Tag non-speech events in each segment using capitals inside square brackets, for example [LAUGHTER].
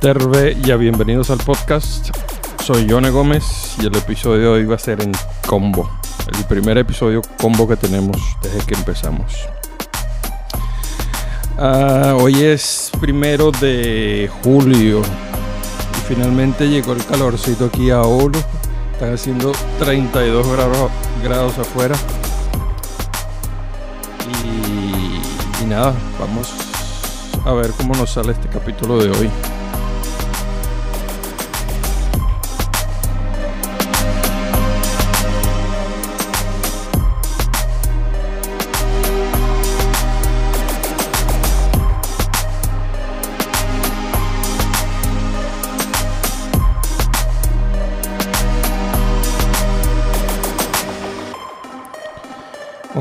Terve y bienvenidos al podcast. Soy Yone Gómez y el episodio de hoy va a ser en combo. El primer episodio combo que tenemos desde que empezamos. Ah, hoy es primero de julio y finalmente llegó el calorcito aquí a Olo. Están haciendo 32 grados, grados afuera. Y, y nada, vamos a ver cómo nos sale este capítulo de hoy.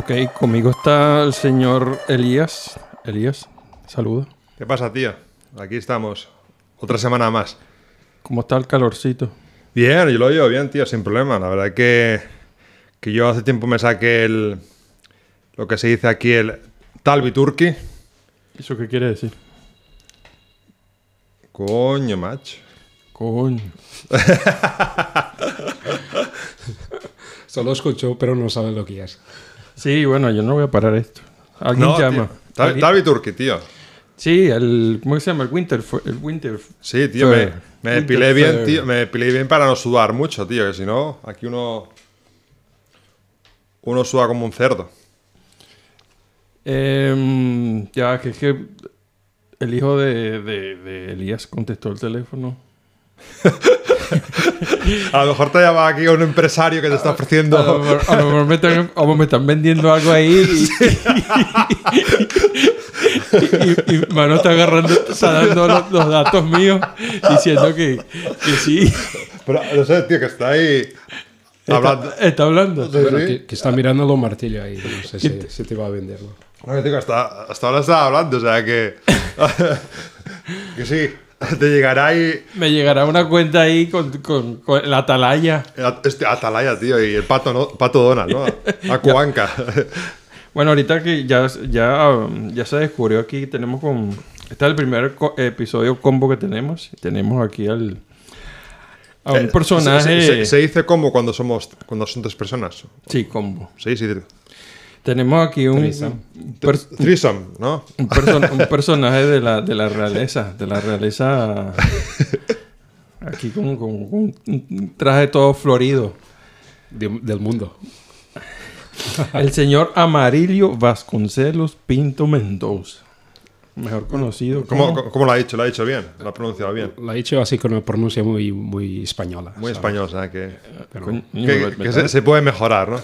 Ok, conmigo está el señor Elías. Elías, saluda. ¿Qué pasa, tío? Aquí estamos. Otra semana más. ¿Cómo está el calorcito? Bien, yo lo llevo bien, tío, sin problema. La verdad que, que yo hace tiempo me saqué el. Lo que se dice aquí, el Talbi Turkey. ¿Eso qué quiere decir? Coño, macho. Coño. [LAUGHS] Solo escuchó, pero no sabe lo que es. Sí, bueno, yo no voy a parar esto. Alguien No, llama. ¿Alguien? Talbi Turkey, tío. Sí, el. ¿Cómo se llama? El Winter. El Winter. Sí, tío, me, depilé bien, tío. Me depilé bien para no sudar mucho, tío. Que si no, aquí uno. Uno suda como un cerdo. Em, ya, que es que el hijo de, de- de Elías contestó el teléfono. [LAUGHS] [LAUGHS] A lo mejor te llama aquí un empresario que te está A lo ofreciendo. mejor, a lo mejor me, están, o me están vendiendo algo ahí [LAUGHS] y, y, y Mano está agarrando, está dando los, los datos míos diciendo que, que sí. Pero no sé, tío, que está ahí. Hablando. Está, está hablando. Sí, Bueno, sí. que, que está mirando los martillos ahí. No sé si, si te va a venderlo. No, digo, hasta, hasta ahora estaba hablando, o sea que. [LAUGHS] que sí, [LAUGHS] te llegará ahí. Me llegará una cuenta ahí con, con, con la atalaya. Este Atalaya, tío, y el pato, ¿no? pato Donald, ¿no? [LAUGHS] Acuanca. [LAUGHS] Bueno, ahorita que ya, ya, um, ya se descubrió aquí, tenemos con... Este es el primer co- episodio combo que tenemos. Tenemos aquí al... A un Eh, personaje... Se, se- se dice como cuando somos cuando son tres personas. Sí, combo. Sí, sí. Tenemos aquí un... Threesome. ¿no? un, perso- un personaje de la, de la realeza. De la realeza... [LAUGHS] Aquí con, con- con un traje todo florido. De- del mundo. El señor Amarillo Vasconcelos Pinto Mendoza. Mejor conocido ¿Cómo, como... cómo, cómo lo ha dicho? Lo ha dicho bien, lo ha pronunciado bien. Lo ha dicho así con una pronuncia muy, muy española. Muy ¿sabes? español, o sea que. Pero- que, se, se puede mejorar, ¿no?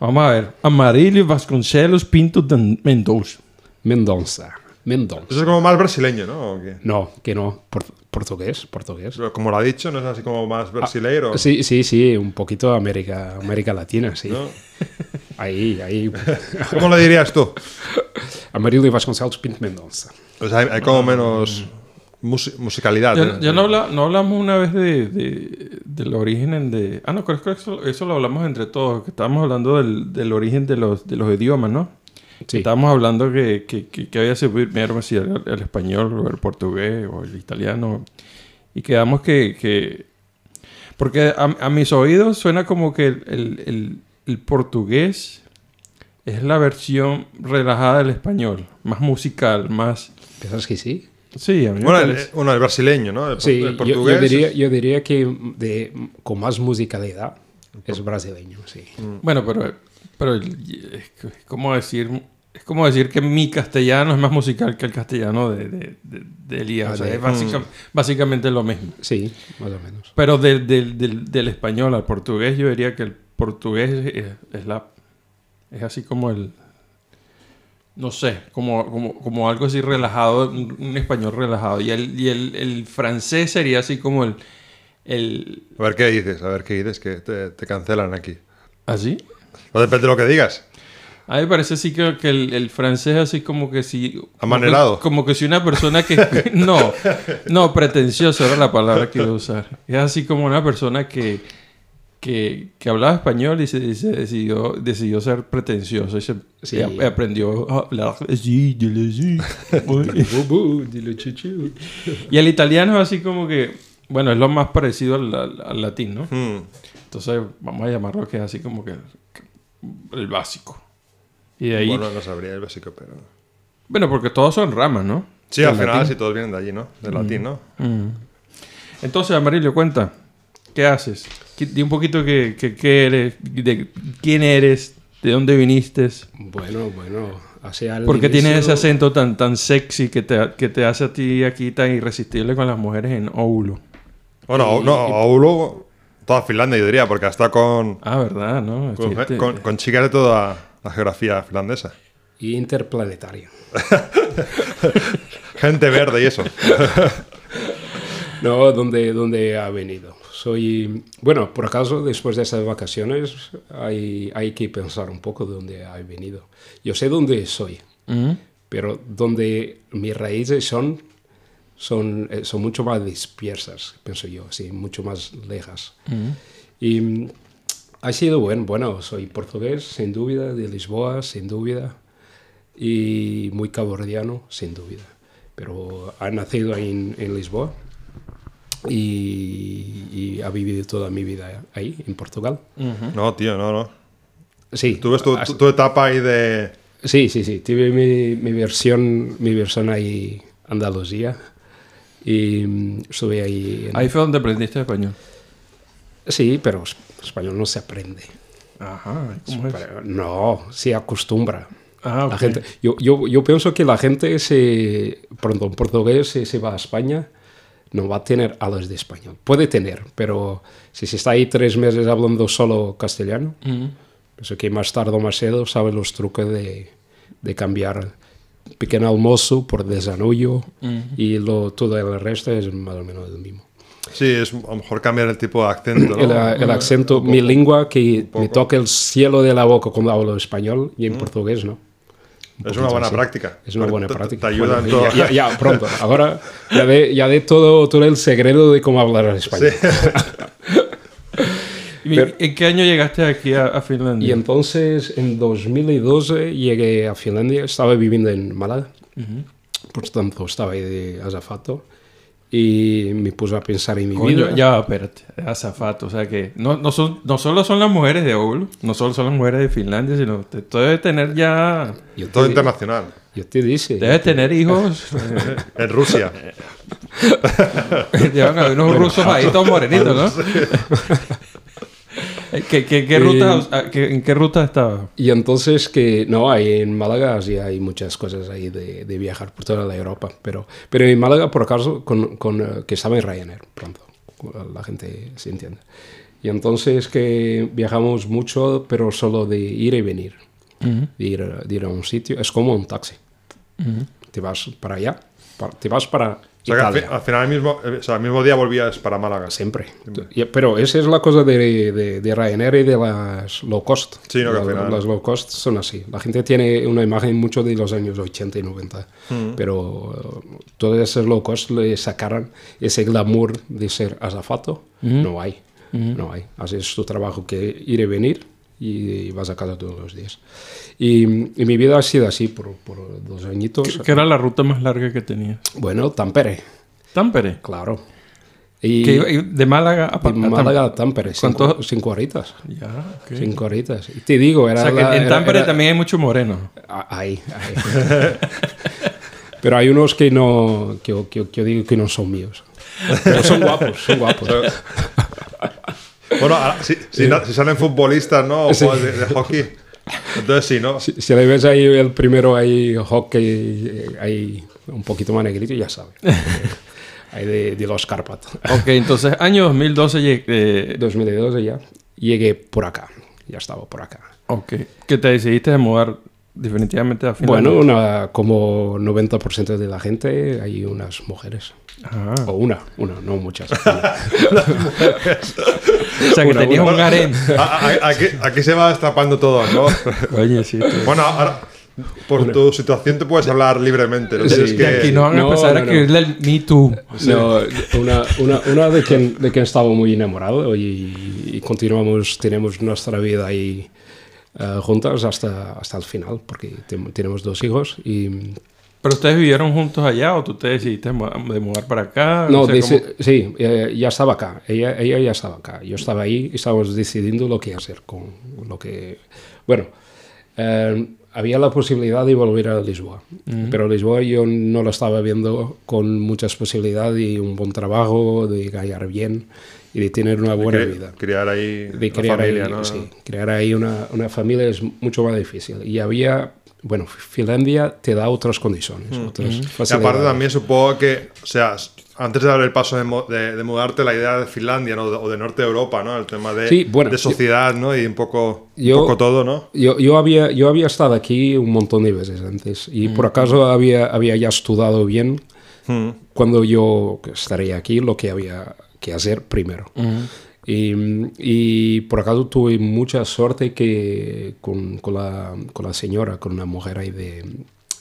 Vamos a ver. Amarillo Vasconcelos Pinto de Mendoza. Mendoza. Mendoza. Eso es como más brasileño, ¿no? ¿O qué? No, que no. Por- portugués, portugués. Como lo ha dicho, ¿no es así como más brasileiro? Sí, sí, sí. Un poquito América, América Latina, sí. ¿no? [LAUGHS] Ahí, ahí. ¿Cómo lo dirías tú? Amarillo Vasconcelos Pinto Mendoza. O sea, hay, hay como menos musi- musicalidad. Ya, ya no, habla- no hablamos una vez de, de- del origen de... Ah, no, creo que eso, eso lo hablamos entre todos. Que estábamos hablando del, del origen de los, de los idiomas, ¿no? Sí. Estábamos hablando que, que, que, que había sido primero si el, el español o el portugués o el italiano. Y quedamos que... que porque a, a mis oídos suena como que el, el- el- el portugués es la versión relajada del español. Más musical, más... ¿Piensas que sí? Sí, a mí me Bueno, el, bueno, el brasileño, ¿no? El, Sí, el yo- diría, yo diría que de, con más musicalidad es brasileño, sí. Bueno, pero, pero es como decir es como decir que mi castellano es más musical que el castellano de, de, de- de Elías. Ah, O sea, es básica- básicamente lo mismo. Sí, más o menos. Pero del, del, del, del español al portugués, yo diría que el portugués es, es la es así como el no sé, como, como, como algo así relajado, un, un español relajado. Y el, y el, el francés sería así como el, el A ver qué dices, a ver qué dices, que te, te cancelan aquí. ¿así? No depende de lo que digas. A mí me parece así que, que el, el francés así como que si... Amanerado. Como que si una persona que... [LAUGHS] no, no, pretencioso era la palabra que iba a usar. Es así como una persona que, que, que hablaba español y se, y se decidió, decidió ser pretencioso y, se, Sí. y aprendió a hablar así, [LAUGHS] y el italiano es así como que, bueno, es lo más parecido al, al- al latín, ¿no? Hmm. Entonces vamos a llamarlo que es así como que el, básico. Y de ahí, Bueno, bueno, no sabría el básico, pero... porque todos son ramas, ¿no? Sí, Del al final sí todos vienen de allí, ¿no? Del latín, ¿no? Mm. Entonces, Amarillo, cuenta, ¿qué haces? Di un poquito que, que- qué eres, de quién eres, de dónde viniste, Bueno, bueno, hace al por qué tienes ese inicio- acento tan, tan sexy que te, que te hace a ti aquí tan irresistible con las mujeres en Oulu. Bueno, Y- no, y- Oulu, toda Finlandia, yo diría, porque hasta con, Ah, ¿verdad? ¿No? con, Fíjate. con- con chicas de toda la geografía finlandesa. Y interplanetario. [LAUGHS] Gente verde y eso. [LAUGHS] No, ¿dónde, dónde ha venido? Soy, bueno, por acaso, después de esas vacaciones, hay, hay que pensar un poco de dónde ha venido. Yo sé dónde soy, Mm. pero donde mis raíces son, son, eh, son mucho más dispersas, pienso yo, así, mucho más lejas. Mm. Y mm, ha sido bueno, bueno, soy portugués, sin duda, de Lisboa, sin duda, y muy cabordiano, sin duda. Pero ha nacido en, en Lisboa y, y ha vivido toda mi vida ahí, en Portugal. No, tío, no, no. Sí, Tú ves tu, tu- tu etapa ahí de... Sí, sí, sí. Tuve mi, mi versión, mi versión ahí Andalucía y mm, estuve ahí. en- Ahí fue donde aprendiste español. Sí, pero es- español no se aprende. Ajá, ¿cómo es? No, se acostumbra. Ah, La ok. gente, yo, yo, yo pienso que la gente se, pronto un portugués se, se va a España, no va a tener alas de español. Puede tener, pero si se está ahí tres meses hablando solo castellano, Mm. pienso que más tarde o más cedo sabe los trucos de, de cambiar pequeño almuerzo por desarrollo y lo, todo el resto es más o menos el mismo. Sí, es a lo mejor cambiar el tipo de acento, ¿no? El, el acento, mi lengua, que me toca el cielo de la boca cuando hablo español y en portugués no. Es una buena así. práctica. Es una buena práctica. Te ayuda en Bueno, todo. ya, ya- ya, pronto. [LAUGHS] Ahora ya de, ya de todo, todo el secreto de cómo hablar español. [LAUGHS] ¿Y ¿En qué año llegaste aquí a, a Finlandia? Y entonces, en 2012, llegué a Finlandia. Estaba viviendo en Málaga. Por tanto, estaba ahí de azafato. Y me puse a pensar en mi Coño, vida. ya, espérate, es azafato, o sea que no, no, son, no solo son las mujeres de Oulu, no solo son las mujeres de Finlandia, sino que tú debes tener ya, Yo te, Todo internacional. yo te dice. debes tener hijos, [LAUGHS] En Rusia. [LAUGHS] llevan a unos rusos ahí todos morenitos, ¿no? [LAUGHS] Eh, ¿Qué, qué, qué ruta, a- qué- ¿En qué ruta estaba? Y entonces que, no, ahí en Málaga sí hay muchas cosas ahí de, de viajar por toda la Europa, pero, pero en Málaga por acaso con, con, eh, que estaba en Ryanair, pronto, la gente se entiende. Y entonces que viajamos mucho, pero solo de ir y venir, de, ir, a- de ir a un sitio, es como un taxi. Te vas para allá, pa- te vas para O sea, que al, Italia. fi- al final, el mismo, o sea, el mismo día volvías para Málaga. Siempre. Y- Pero esa es la cosa de, de, de Ryanair y de las low cost. Sí, no, que al las, final- las low cost son así. La gente tiene una imagen mucho de los años 80 y 90. Mm. Pero eh, todas esas low cost le sacaron ese glamour de ser azafato. No hay. No hay. Haces tu trabajo que ir y venir y vas a casa todos los días. Y, y mi vida ha sido así por, por dos añitos. ¿Qué, qué era la ruta más larga que tenías? Bueno, Tampere, Tampere. claro. Y, Que iba- y de Málaga a, Pa- de Málaga a Tampere, cinco, ¿Cuánto? cinco horitas. Ya, ok. Cinco horitas. Y te digo, era O sea que la- en Tampere era- también hay mucho moreno. Ah, Ahí, ahí. [LAUGHS] Pero hay unos que no, que, que, que yo digo que no son míos. Pero son guapos, son guapos. [LAUGHS] Bueno, ahora, si, si, na- si salen futbolistas, ¿no? O Sí. de, de hockey. Entonces sí, ¿no? Si, si le ves ahí el primero ahí hockey, ahí un poquito más negrito, ya sabes. [LAUGHS] ahí de, de los Carpatos. Ok, entonces año 2012 lleg- eh, 2012 ya. Llegué por acá. Ya estaba por acá. ok, que te decidiste de mudar definitivamente a Finlandia. Bueno, una, como 90% de la gente, hay unas mujeres. Ajá. O una, una, no muchas. [LAUGHS] [LAUGHS] O sea que Una, tenías una. un. A- a- Aquí, aquí se va destapando todo, ¿no? Oye, sí. tú- Bueno, ahora Por tu situación te puedes hablar libremente. No Sí. Y que... aquí no van a No, empezar a no, no. escribirle el Me Too. No, una, una, una de, quien, de quien estaba muy enamorado y, y continuamos, tenemos nuestra vida ahí eh, juntas hasta, hasta el final, porque tenemos dos hijos y... ¿Pero ustedes vivieron juntos allá o tú te decidiste de mudar para acá? No, sé dice- cómo- sí, eh, ya estaba acá, ella, ella ya estaba acá, yo estaba ahí y estábamos decidiendo lo que hacer con lo que... Bueno, eh, había la posibilidad de volver a Lisboa, pero Lisboa yo no lo estaba viendo con muchas posibilidades y un buen trabajo, de ganar bien y de tener una buena cre- vida. Criar ahí De una crear familia, ahí, ¿no? sí, crear ahí una, una familia es mucho más difícil. Y había, bueno, Finlandia te da otras condiciones, otras Y facilidades. aparte también supongo que, o sea, antes de dar el paso de, de- de mudarte, la idea de Finlandia ¿no? o de norte de Europa, ¿no? El tema de, Sí, bueno, de sociedad, ¿no? Y un poco, un yo- poco todo, ¿no? Yo, yo, había, yo había estado aquí un montón de veces antes y por acaso había, había ya estudiado bien Mm. cuando yo estaría aquí lo que había que hacer primero. Y, y por acaso tuve mucha suerte que con, con, la, con la señora, con una mujer ahí de,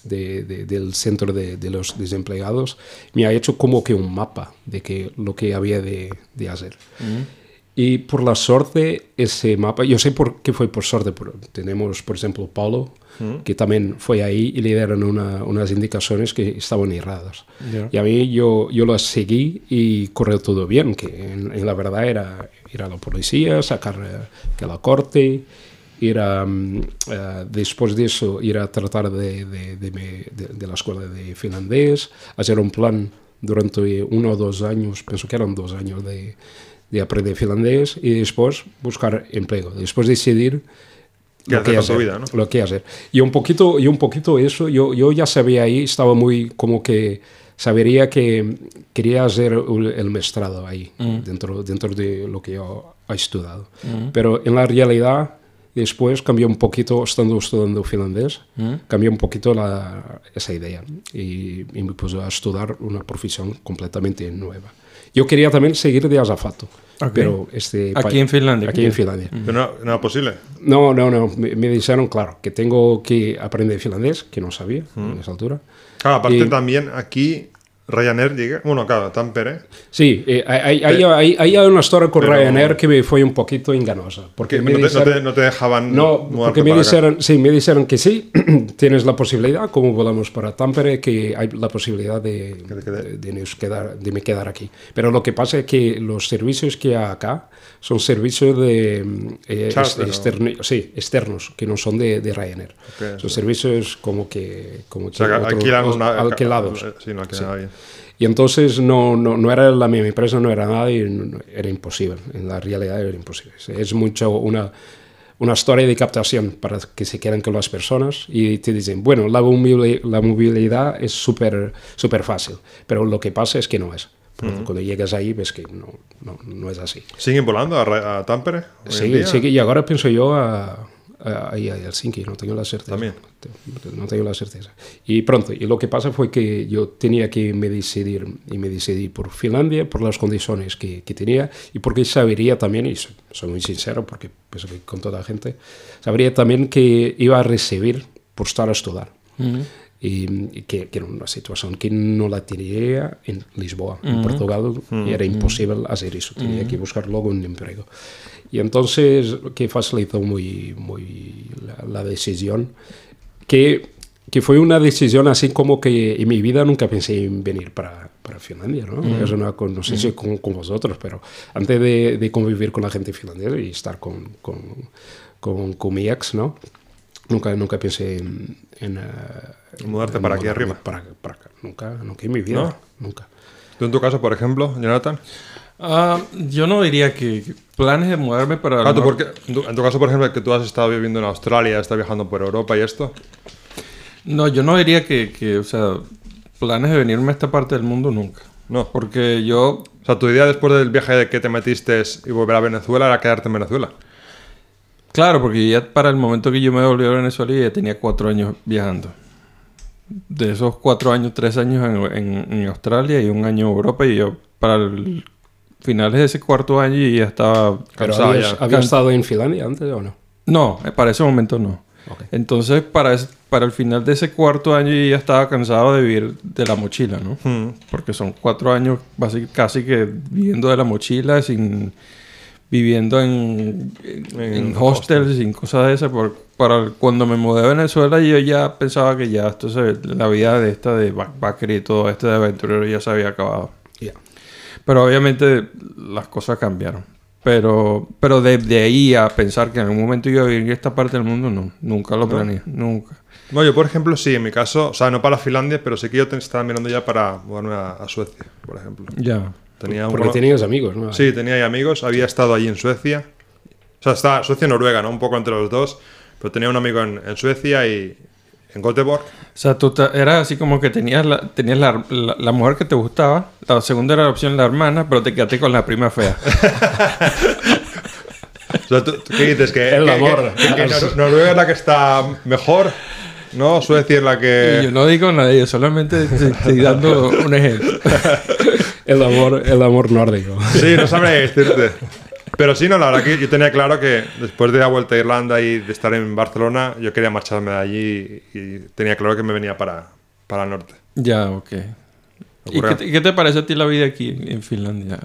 de- de- del centro de, los desempleados, me ha hecho como que un mapa de que, lo que había de, hacer. Y por la suerte, ese mapa, yo sé por qué fue por suerte, pero tenemos, por ejemplo, Paulo, que también fue ahí y le dieron una- unas indicaciones que estaban erradas. Ya. Y a mí yo, yo las seguí y corrió todo bien, que en, en la verdad era ir a la policía, sacar eh, que la corte, ir a, mm, eh, después de eso, ir a tratar de, de, de de- la escuela de finlandés, hacer un plan durante uno o dos años, pienso que eran dos años de, de aprender finlandés y después buscar empleo, después decidir ¿Qué hacer con tu vida, no? lo que hacer. Y un poquito, y un poquito eso, yo, yo ya sabía ahí, estaba muy como que sabería que quería hacer el maestrado ahí, dentro, dentro de lo que yo he estudiado. Pero en la realidad, después cambió un poquito, estando estudiando finlandés, cambió un poquito la, esa idea y, y me puse a estudiar una profesión completamente nueva. Yo quería también seguir de azafato, Ok. pero este Aquí en Finlandia, Aquí aquí. en Finlandia. Pero no, no era posible. No, no, no. Me, me dijeron, claro, que tengo que aprender finlandés, que no sabía en esa altura. Claro, aparte Y- también aquí Ryanair llega, bueno, claro, Tampere. Sí, eh, hay, hay, hay, hay una historia con Pero- Ryanair que me fue un poquito enganosa. Porque Que me no te, no dijeron- te- no te dejaban No, porque me acá. dijeron, sí, me dijeron que sí, [CLEARS THROAT] tienes la posibilidad, como volamos para Tampere, que hay la posibilidad de, de, de nos quedar, de me quedar aquí. Pero lo que pasa es que los servicios que hay acá son servicios de mm, eh, Charter, ¿no? externi- sí, externos, que no son de, de Ryanair. Ok, son servicios como que, como O que sea, que otro- alquilan o- una, alquilados. Sí, no alquilan a alguien. Y entonces no, no, no era la misma empresa, no era nada y no- era imposible. En la realidad era imposible. Es mucho una, una historia de captación para que se queden con las personas y te dicen, bueno, la, mobili- la movilidad es súper súper fácil, pero lo que pasa es que no es. Porque Cuando llegas ahí ves que no, no, no es así. ¿Siguen volando a, a Tampere? Sí, sí, y ahora pienso yo a, a, a Helsinki, no tengo la certeza. También. No tengo la certeza. Y pronto, y lo que pasa fue que yo tenía que me decidir, y me decidí por Finlandia, por las condiciones que, que tenía, y porque sabería también, y soy, soy muy sincero, porque pues, con toda la gente, sabría también que iba a recibir por estar a estudiar. Y, y que, que era una situación que no la tenía en Lisboa, en Portugal, y era imposible hacer eso, tenía que buscar luego un empleo. Y entonces, que facilitó muy, muy la, la decisión, que, que fue una decisión así como que en mi vida nunca pensé en venir para, para Finlandia, ¿no? Es una, no sé si con, con vosotros, pero antes de, de convivir con la gente finlandesa y estar con, con, con, con mi ex, ¿no? Nunca, nunca pensé en... en, eh, Mudarte para aquí arriba. Para, para acá. Nunca, nunca en mi vida. ¿No? Nunca. ¿Tú en tu caso, por ejemplo, Jonathan? Ah, yo no diría que planes de mudarme para... el Ah, tú norte- porque, en, tu, en tu caso, por ejemplo, que tú has estado viviendo en Australia, estás viajando por Europa y esto. No, yo no diría que, que, o sea, planes de venirme a esta parte del mundo nunca. No. Porque yo, O sea, tu idea después del viaje de que te metiste y volver a Venezuela era quedarte en Venezuela. claro, porque ya para el momento que yo me volví a Venezuela ya tenía cuatro años viajando. De esos cuatro años, tres años en, en- en Australia y un año en Europa y yo para el finales de ese cuarto año ya estaba Cansado ¿habías, Can- estado en Finlandia antes o no? No, eh, para ese momento no. Entonces, para, es- para el final de ese cuarto año ya estaba cansado de vivir de la mochila, ¿no? Mm. Porque son cuatro años casi que viviendo de la mochila, sin viviendo en, en, En hostels, sin cosas de esas. Por, para cuando me mudé a Venezuela yo ya pensaba que ya esto se- la vida de esta de backpacker y todo esto de aventurero ya se había acabado. Ya. Pero obviamente las cosas cambiaron. Pero, pero de, de ahí a pensar que en algún momento iba a vivir en esta parte del mundo, no. Nunca lo planeé. Nunca. No, yo por ejemplo sí, en mi caso, o sea, no para Finlandia, pero sí que yo te- estaba mirando ya para mudarme a, a Suecia, por ejemplo. Ya. Tenía un Porque cono- tenías amigos, ¿no? Sí, tenía ahí amigos, había estado allí en Suecia. O sea, está Suecia y Noruega, ¿no? Un poco entre los dos. Pero tenía un amigo en, en Suecia y en Göteborg. O sea, tú era así como que tenías, la, tenías la, la- la mujer que te gustaba, la segunda era la opción la hermana, pero te quedaste con la prima fea. [LAUGHS] O sea, ¿tú, tú qué dices? ¿Que, El que- amor. que- que Nor- Noruega es la que está mejor? ¿No? Suecia es la Y que... yo no digo nada de ello, solamente te estoy dando un ejemplo. [LAUGHS] El amor, el amor nórdico. Sí, no sabré decirte. Pero sí, no, la verdad que yo tenía claro que después de la vuelta a Irlanda y de estar en Barcelona, yo quería marcharme de allí y, y tenía claro que me venía para, para el norte. Ya, ok. ¿Y qué te, qué te parece a ti la vida aquí en Finlandia,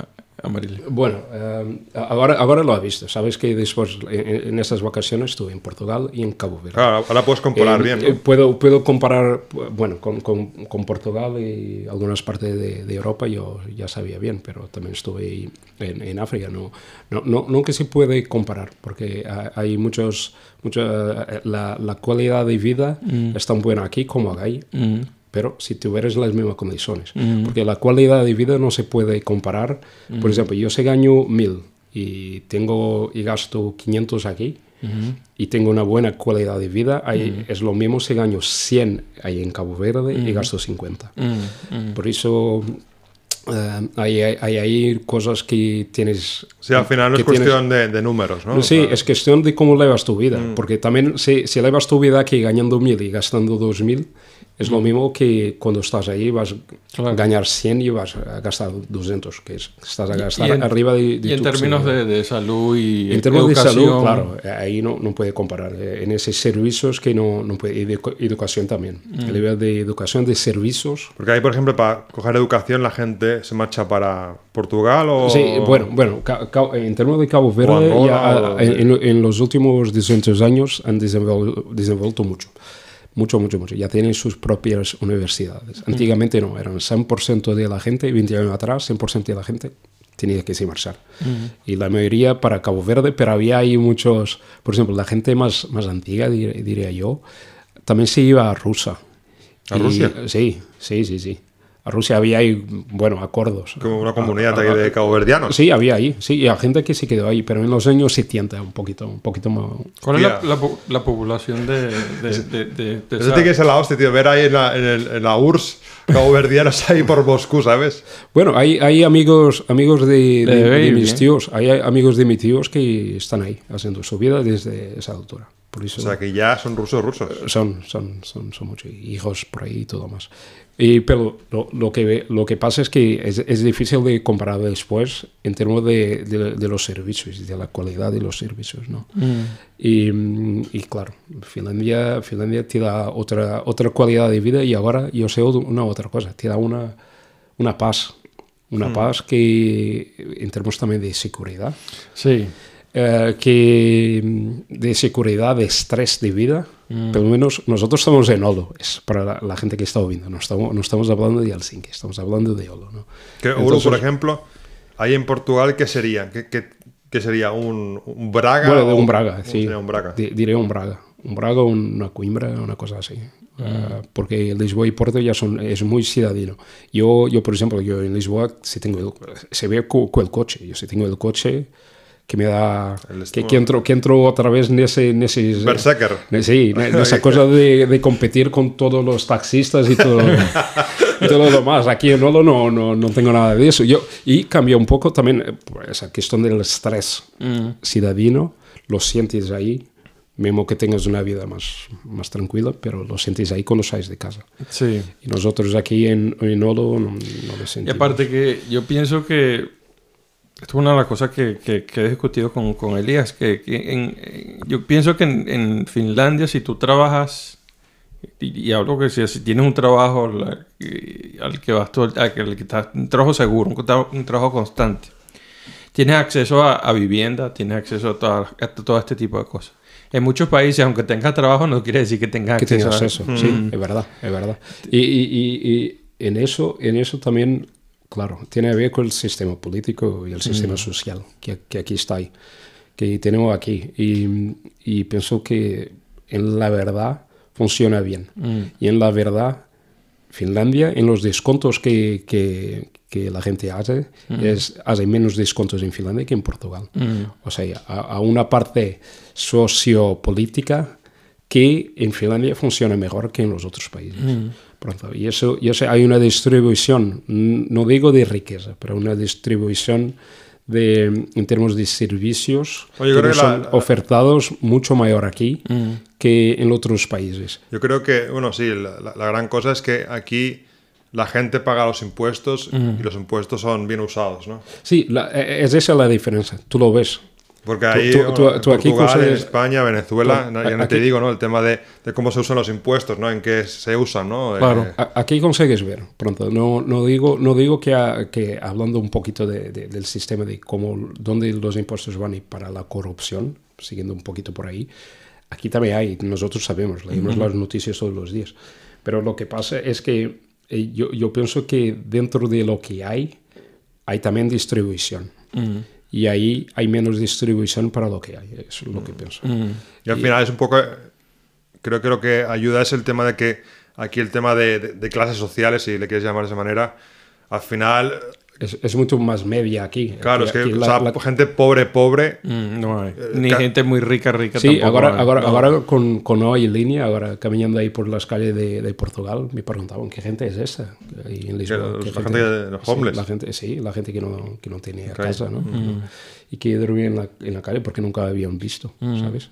Amarillo? Bueno, eh, ahora, ahora lo has visto. Sabes que después, en, en estas vacaciones, estuve en Portugal y en Cabo Verde. Claro, ahora puedes comparar Eh, bien. ¿no? eh, puedo, puedo comparar, bueno, con, con- con Portugal y algunas partes de, de Europa yo ya sabía bien, pero también estuve en, en África. No, no, que se puede comparar, porque ha- hay muchos, mucha, eh, la, la calidad de vida es tan buena aquí como ahí. Mm, Pero si tuvieras las mismas condiciones, porque la calidad de vida no se puede comparar. Por ejemplo, yo se gano 1000 y tengo y gasto 500 aquí y tengo una buena calidad de vida, ahí es lo mismo si gano 100 ahí en Cabo Verde y gasto 50. mm, Por eso eh, hay, hay, hay cosas que tienes... Sí, al final no es tienes- cuestión de, de números, ¿no? Sí, O sea, es cuestión de cómo levas tu vida. Porque también si, si levas tu vida aquí ganando 1000 y gastando 2000, es lo mismo que cuando estás ahí vas a ganar 100 y vas a gastar 200, que es, estás a gastar en- arriba de, de Y en tu términos de, de salud y En términos de salud, educación, claro, ahí no, no puede comparar. Eh, En esos servicios que no, no puede, y de edu- educación también. El nivel de educación de servicios Porque ahí, por ejemplo, para coger educación la gente se marcha para Portugal o... Sí, bueno, bueno en términos de Cabo Verde, Angola, ya, o- en, en- los últimos 200 años han desenvol- desenvuelto mucho. Mucho, mucho, mucho. Ya tienen sus propias universidades. Antiguamente no, eran 100% de la gente, 20 años atrás, 100% de la gente tenía que se marchar. Y la mayoría para Cabo Verde, pero había ahí muchos, por ejemplo, la gente más, más antigua, dir- diría yo, también se iba a Rusia. ¿A Y- Rusia? Sí, sí, sí, sí. A Rusia había ahí, bueno, acuerdos. Como una comunidad ahí de caboverdianos. Sí, había ahí, sí, y hay gente que se quedó ahí, pero en los años 70 un poquito, un poquito más. ¿Cuál es la, la la población de, de, de, de- de Eso esa- tiene que ser la hostia, tío. Ver ahí en la, en el- en la URSS caboverdianos ahí por Moscú, ¿sabes? Bueno, hay, hay amigos, amigos de, de- De de Baby, mis ¿eh? tíos, hay amigos de mis tíos que están ahí haciendo su vida desde esa altura. Por eso O sea, que ya son rusos rusos. son, son, son, son muchos hijos por ahí y todo más. Y, pero lo, lo que, lo que pasa es que es, es difícil de comparar después en términos de, de- de los servicios y de la calidad de los servicios, ¿no? Y, mm, y claro, Finlandia, Finlandia te da otra, otra calidad de vida y ahora yo sé una otra cosa, te da una, una paz, una paz que en términos también de seguridad, Sí. Eh, que mm, de seguridad, de estrés de vida, pelo menos nosotros estamos en Olo, es para la, la gente que está viendo, no estamos, no estamos hablando de Helsinki, estamos hablando de Olo, ¿no? Que Entonces- por ejemplo, ahí en Portugal, ¿qué sería? ¿Qué, qué- qué sería? ¿Un, un Braga? Bueno, o- un Braga, o sí. un Braga. Di- diré un Braga. Un Braga una Coimbra, una cosa así. Ah, porque Lisboa y Porto ya son, es muy ciudadino. Yo, yo, por ejemplo, yo en Lisboa, si tengo el- se ve co- con el coche. Yo si tengo el coche que me da... Que, que, entro, que entro otra vez en ese... En ese Berserker. ne- Sí, en en [LAUGHS] esa cosa de, de competir con todos los taxistas y todo, y todo lo demás. Aquí en Olo no, no, no tengo nada de eso. Yo, y cambia un poco también esa cuestión del estrés ciudadino, lo sientes ahí, mismo que tengas una vida más, más tranquila, pero lo sientes ahí cuando sales de casa. Sí. Y nosotros aquí en, en Olo no, no lo Y sentimos. aparte que yo pienso que esto es una de las cosas que, que- que he discutido con, con Elías, que, que en- en- yo pienso que en, en Finlandia si tú trabajas y, y hablo que si, si tienes un trabajo la- que- al que vas todo, al que, que estás, un trabajo seguro, un, tra- un trabajo constante, tienes acceso a, a vivienda, tienes acceso a, toda- a todo este tipo de cosas. En muchos países, aunque tengas trabajo, no quiere decir que tengas que acceso. tengas a- eso. Sí, es verdad, es verdad. Y- y en, eso, en eso también, claro, tiene que ver con el sistema político y el sistema social que, que aquí está ahí, que tenemos aquí. Y, y pienso que en la verdad funciona bien. Y en la verdad, Finlandia, en los descontos que, que, que la gente hace, es, hace menos descontos en Finlandia que en Portugal. O sea, a, a una parte sociopolítica que en Finlandia funciona mejor que en los otros países. Pronto, y eso, y eso hay una distribución, no digo de riqueza, pero una distribución de, en términos de servicios Oye, yo que creo que son la- ofertados mucho mayor aquí que en otros países. Yo creo que, bueno, sí, la, la- la gran cosa es que aquí la gente paga los impuestos y los impuestos son bien usados, ¿no? Sí, la- eh, es esa la diferencia, tú lo ves. Porque ahí, tú- bueno, tú- en tú aquí Portugal, en España, Venezuela, no, ya no aquí- te digo, ¿no? El tema de, de cómo se usan los impuestos, ¿no? En qué se usan, ¿no? Claro. Eh, Aquí consigues ver, pronto. No, no digo, no digo que, a- que hablando un poquito de- de- del sistema de cómo, dónde los impuestos van y para la corrupción, siguiendo un poquito por ahí, aquí también hay, nosotros sabemos, leemos las noticias todos los días. Pero lo que pasa es que eh, yo, yo pienso que dentro de lo que hay, hay también distribución. Y ahí hay menos distribución para lo que hay, eso es lo que pienso. Y al final es un poco. Creo que lo que ayuda es el tema de que aquí el tema de, de- de clases sociales, si le quieres llamar de esa manera, al final. Es, es mucho más media aquí. Claro, Aquí- es que aquí o la- sea, la- gente pobre, pobre. Mm, no hay. Ni ca- gente muy rica, rica Sí, tampoco ahora, hay. ahora, No. ahora con, con hoy en línea, ahora caminando ahí por las calles de, de Portugal, me preguntaban qué gente es esta. Ahí en Lisboa, los- ¿qué la gente que- los sí, homeless. la gente, sí, la gente que no, que no tenía Ok. casa, ¿no? Y que dormía en la, en la calle porque nunca habían visto, Mm. ¿sabes?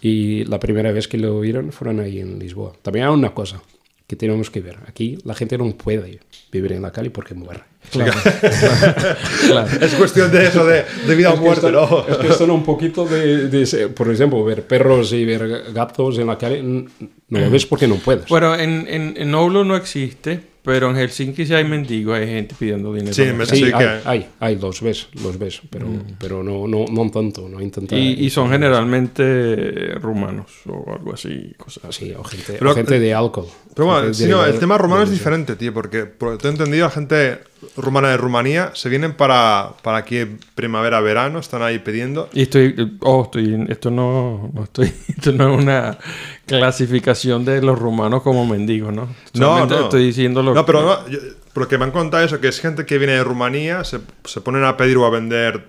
Y la primera vez que lo vieron fueron ahí en Lisboa. También hay una cosa que tenemos que ver. Aquí la gente no puede vivir en la calle porque muere. Claro. [LAUGHS] Claro. Es cuestión de eso, de, de vida o Es que muerte, están- ¿no? Es que son un poquito de, de por ejemplo, ver perros y ver gatos en la calle, no lo ves porque no puedes. Bueno, en, en, en Oulu no existe, pero en Helsinki sí hay mendigos, hay gente pidiendo dinero. Sí, me- sí, hay, hay, hay, los ves, los ves, pero, pero no, no, no tanto, no intenta... y, y son generalmente rumanos o algo así, cosas así. Sí, o gente, Pero- o gente de alcohol. Pero bueno, no, el tema rumano es diferente, tío, porque por lo que he entendido, la gente rumana de Rumanía se vienen para, para aquí primavera, verano, están ahí pidiendo. Y estoy, oh, estoy, esto no, no estoy, [LAUGHS] esto no es una clasificación de los rumanos como mendigos, ¿no? No, Solamente no. estoy diciendo lo No, pero que- no, yo- porque me han contado eso, que es gente que viene de Rumanía, se, se ponen a pedir o a vender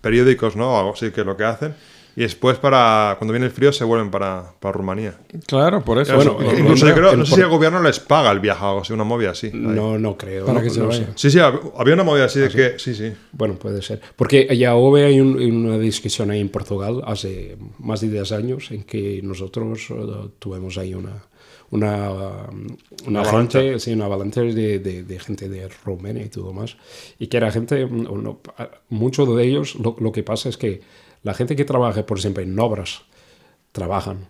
periódicos, ¿no? O algo así que es lo que hacen. Y después, para cuando viene el frío, se vuelven para, para Rumanía. Claro, por eso. Bueno, Sí, Incluso yo creo, no sé por- si el gobierno les paga el viaje o así, una movida así. ahí. No, no creo. Para no- que se no vaya. Sí, sí, hab- había una movida así de que. Sí, sí. Bueno, puede ser. Porque ya hubo hay un- una discusión ahí en Portugal hace más de 10 años en que nosotros eh, tuvimos ahí una una, um, una, Una gente, sí, una avalancha de, de- de gente de Rumania y todo más. Y que era gente, mm, o no, a- muchos de ellos, lo, lo que pasa es que la gente que trabaja, por ejemplo, en obras, trabajan,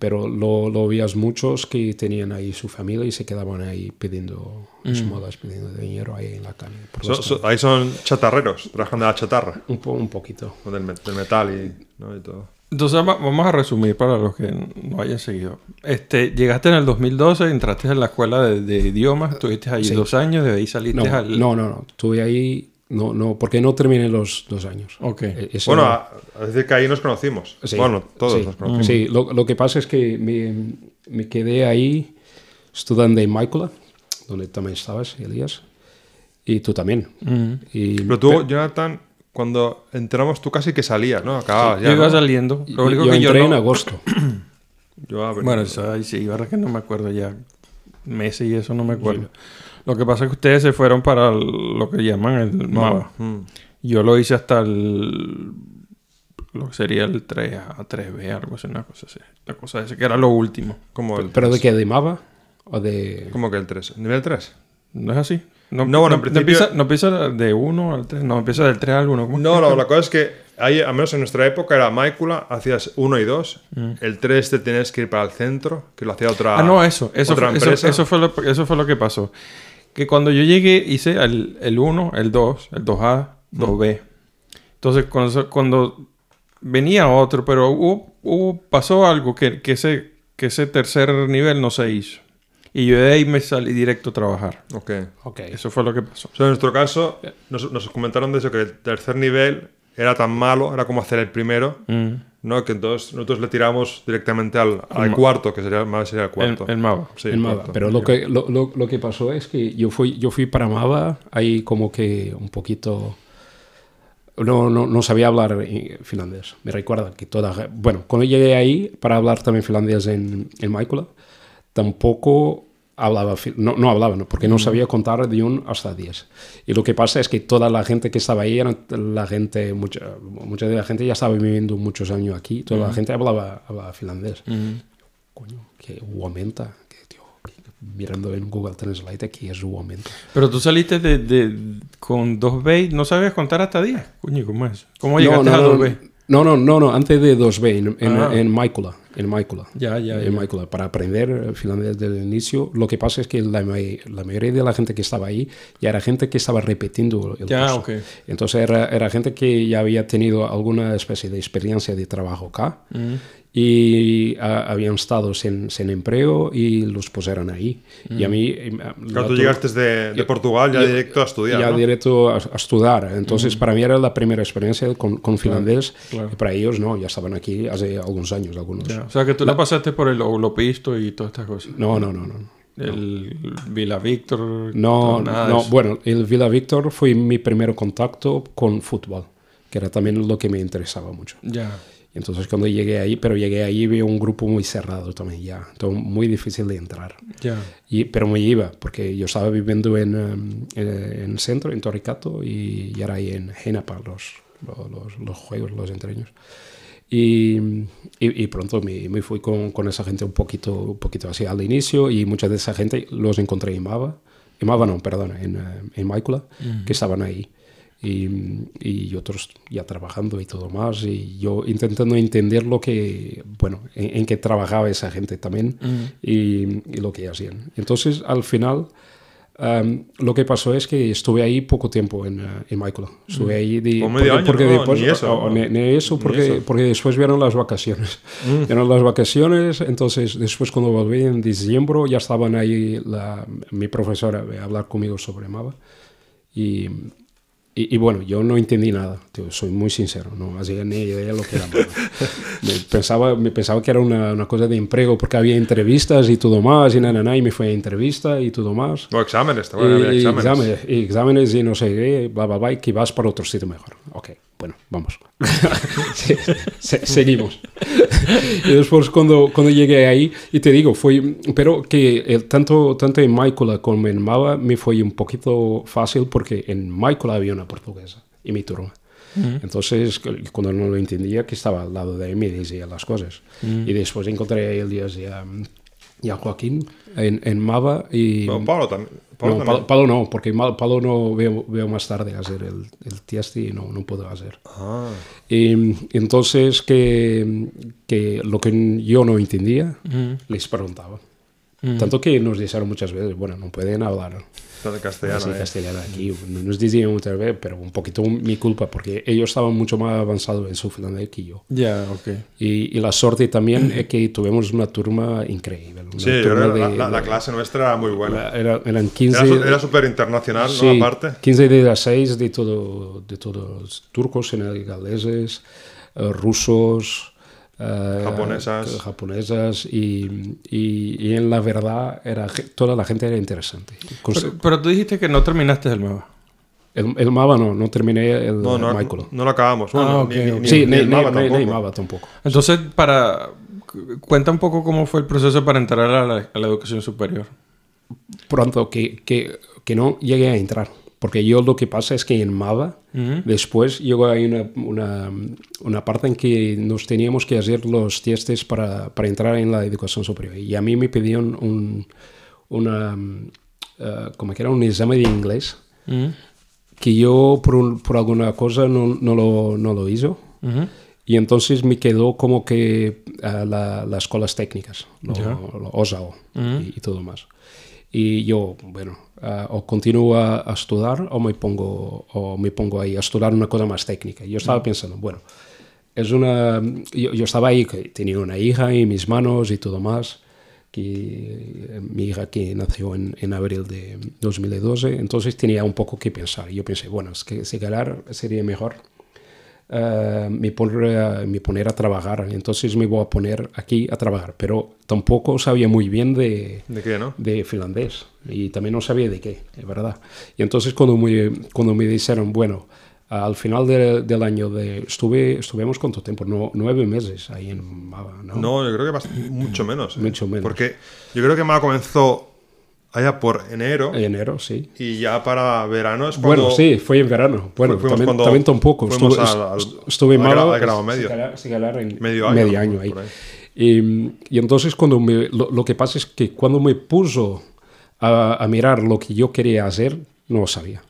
pero lo, lo veías muchos que tenían ahí su familia y se quedaban ahí pidiendo esmolas, pidiendo dinero ahí en la calle. So- so- ahí son chatarreros, trabajan de la chatarra, un, po- un poquito. o del, del metal y, ¿no? y todo. Entonces va- vamos a resumir para los que no hayan seguido. Este, llegaste en el 2012, entraste en la escuela de, de idiomas, estuviste ahí Sí. dos años, de ahí saliste No, al... no, no, no. Estuve ahí, no, no, porque no terminé los dos años. Ok. Eh, eso Bueno, no- a, a decir que ahí nos conocimos. Sí, bueno, todos sí. nos conocimos. Sí, lo, lo que pasa es que me, me quedé ahí estudiando en Mácula, donde también estabas, Elías, y tú también. Mm. Y, Pero tú, Jonathan, cuando entramos, tú casi que salías, ¿no? Acababas Yo ya. iba ¿no? saliendo. Lo único yo que yo entré no... en agosto. Yo, ah, Bueno, eso ahí sí, ahora que no me acuerdo ya. Meses y eso no me acuerdo. Lo que pasa es que ustedes se fueron para el- lo que llaman el MAVA. Mm. Yo lo hice hasta el... Lo que sería el 3A, 3B, algo así, una cosa así. Una cosa esa, que era lo último. ¿Cómo el ¿Pero de qué? ¿De Mava? ¿O de...? ¿Cómo que el 3? ¿Nivel 3? ¿No es así? No, No, bueno, en no principio- empieza, no empieza de 1 al 3, no, empieza del 3 al 1. ¿cómo? No, no, la cosa es que ahí, al menos en nuestra época, era Mácula, hacías uno y dos. El 3 te tenías que ir para el centro, que lo hacía otra, Mm. Ah, no, eso. Eso, otra fue, eso, empresa. eso fue lo, eso fue lo que pasó. Que cuando yo llegué, hice el, el 1, el 2, el 2A, 2B. Entonces, cuando, cuando venía otro, pero hubo, hubo- pasó algo que, que, ese, que ese tercer nivel no se hizo. Y yo de ahí me salí directo a trabajar. Ok. Ok. Eso fue lo que pasó. O sea, en nuestro caso, nos, nos comentaron de eso, que el tercer nivel era tan malo, era como hacer el primero, Mm. ¿No? Que entonces nosotros le tiramos directamente al, al cuarto, que sería más sería el El, cuarto. el Mava. Sí, en el Mava. cuarto. Pero lo que, lo, lo- lo que pasó es que yo fui, yo fui para Mava ahí como que un poquito... No, no, no sabía hablar finlandés. Me recuerda que toda... Bueno, cuando llegué ahí para hablar también finlandés en, en Maikula, tampoco hablaba... No, no hablaba, ¿no? porque no sabía contar de 1 hasta 10. Y lo que pasa es que toda la gente que estaba ahí, era la gente, mucha, mucha de la gente ya estaba viviendo muchos años aquí, toda la gente hablaba, hablaba finlandés. Coño, que aumenta. Que, tío, que- mirando en Google Translate aquí es aumenta. Pero tú saliste de, de- con 2B y no sabías contar hasta 10. Coño, ¿cómo es? ¿Cómo llegaste no, a no, 2B? No, no, no, no, antes de 2B, en, en, Ah. en Maikula, en Maikula. Ya, ya, En ya. Maikula, para aprender finlandés desde el inicio. Lo que pasa es que la, may- la mayoría de la gente que estaba ahí ya era gente que estaba repitiendo el Ya, curso. Entonces era, era gente que ya había tenido alguna especie de experiencia de trabajo acá y ah, habían estado sin, sin empleo y los pusieron ahí. Y a mí... eh, la Claro, tú llegaste de, de Portugal ya yo- directo a estudiar, ya ¿no? directo a, a estudiar. Entonces, para mí era la primera experiencia con, con finlandés. claro. Y para ellos, no, ya estaban aquí hace algunos años, algunos. Ya, O sea, que tú no pasaste por el Olopisto y todas estas cosas. No, no, no, no. El Villa Víctor. No, no, bueno, el Villa Víctor fue mi primer contacto con fútbol, que era también lo que me interesaba mucho. Ya. Entonces cuando llegué ahí, pero llegué ahí vi un grupo muy cerrado también ya, entonces muy difícil de entrar. Ya. Y, pero me iba, porque yo estaba viviendo en, em, en el centro, en Torricato, y, y era ahí en Genapa los, los, los- los juegos, los entrenos. Y, y, y pronto me, me fui con, con esa gente un poquito, un poquito así al inicio, y mucha de esa gente los encontré en Mava, en Mava no, perdón, en, eh, en Maikula, que estaban ahí. Y, y otros ya trabajando y todo más, y yo intentando entender lo que, bueno, en, en qué trabajaba esa gente también y, y lo que hacían. Entonces, al final, am, lo que pasó es que estuve ahí poco tiempo en, eh, en Maikula. Estuve ahí de, Como medio porque, año, porque ¿no? después, Ni eso, o- ¿no? ni- ni eso, Ni porque, eso. Porque después vieron las vacaciones. Vieron las vacaciones, entonces después cuando volví en diciembre ya estaban ahí la, mi profesora a hablar conmigo sobre Mava. Y, y, y bueno, yo no entendí nada, tío, soy muy sincero, no hacía ni idea lo que era [LAUGHS] me, pensaba, me pensaba que era una, una cosa de empleo porque había entrevistas y todo más, y nada, nada, y me fui a entrevista y todo más. O exámenes, te van a haber Y exámenes. exámenes, y exámenes y no sé qué, bla, bla, bla, y que vas para otro sitio mejor. Ok, bueno, vamos. [LAUGHS] Sí, se- seguimos. y después cuando, cuando llegué ahí, y te digo, fue, pero que el, tanto, tanto en Maikula como en Mava me fue un poquito fácil porque en Maikula había una portuguesa y mi turma. Entonces, que- cuando no lo entendía, que estaba al lado de mí, decía las cosas. Y después encontré el día ya, ya Joaquín en, en Mava y... No, Pablo también. Pablo No, no, porque Palo no veo, veo más tarde hacer el, el tiesti y no, no puedo hacer. Ah. Y entonces que, que lo que yo no entendía, les preguntaba. Tanto que nos dijeron muchas veces, bueno, no pueden hablar Está de castellano, así eh. castellano aquí. Nos decían muchas veces, pero un poquito mi culpa, porque ellos estaban mucho más avanzados en su finlandés que yo. Ya, ok. Y, y la suerte también es que tuvimos una turma increíble. Una Sí, yo turma creo la, de- la- la de- clase nuestra era muy buena. era- eran 15... Era, su- era súper internacional, Sí, ¿no? Aparte. 15 de las 6 de, todo, de todos turcos, senegaleses, eh, rusos, eh, Japonesas. japonesas y, y- y en la verdad era, toda la gente era interesante. Pero, pero tú dijiste que no terminaste el Mava. el, el Mava no, no terminé el No, no, Michael. no lo acabamos. Bueno, Ah, ok, ni, ni- sí, ni ni, el ni- tampoco. ni Mava tampoco. Entonces, para... cu- Cuenta un poco cómo fue el proceso para entrar a la, a la educación superior. Pronto, que, que, que no llegué a entrar. Porque yo lo que pasa es que en Mava, después llegó ahí una, una, una parte en que nos teníamos que hacer los testes para, para entrar en la educación superior. Y a mí me pedían un, una, eh, como que era un examen de inglés, Mm. que yo por, por alguna cosa no, no, lo, no lo hizo. Y entonces me quedó como que eh, la- las escuelas técnicas, lo, lo OSAO y, y todo más. Y yo, bueno, eh, o continúo a, a estudiar o me, pongo, o me pongo ahí a estudiar una cosa más técnica. Y yo estaba pensando, bueno, es una... Yo, yo estaba ahí, que tenía una hija en mis manos y todo más, que eh, mi hija que nació en, en abril de 2012, entonces tenía un poco que pensar. Y yo pensé, bueno, es que si ganar sería mejor eh, me, poner, a- me poner a trabajar. Entonces me voy a poner aquí a trabajar. Pero tampoco sabía muy bien de, ¿De qué, no? de finlandés y también no sabía de qué, es verdad. Y entonces cuando me, cuando me dijeron, bueno, al final de- del año de, estuve, estuvimos cuánto tiempo, no, nueve meses ahí en Mava, ¿no? No, yo creo que mucho menos. ¿eh? Mucho menos. Porque yo creo que Mala comenzó allá por enero Enero, sí. y ya para verano es cuando... Bueno, sí, fue en verano. Bueno, también, cuando también tampoco. Estuve, al- al- est- estuve al grado sin medio. en Medio año, medio año ahí. Y, y entonces cuando me, lo, lo que pasa es que cuando me puso a, a mirar lo que yo quería hacer, no lo sabía.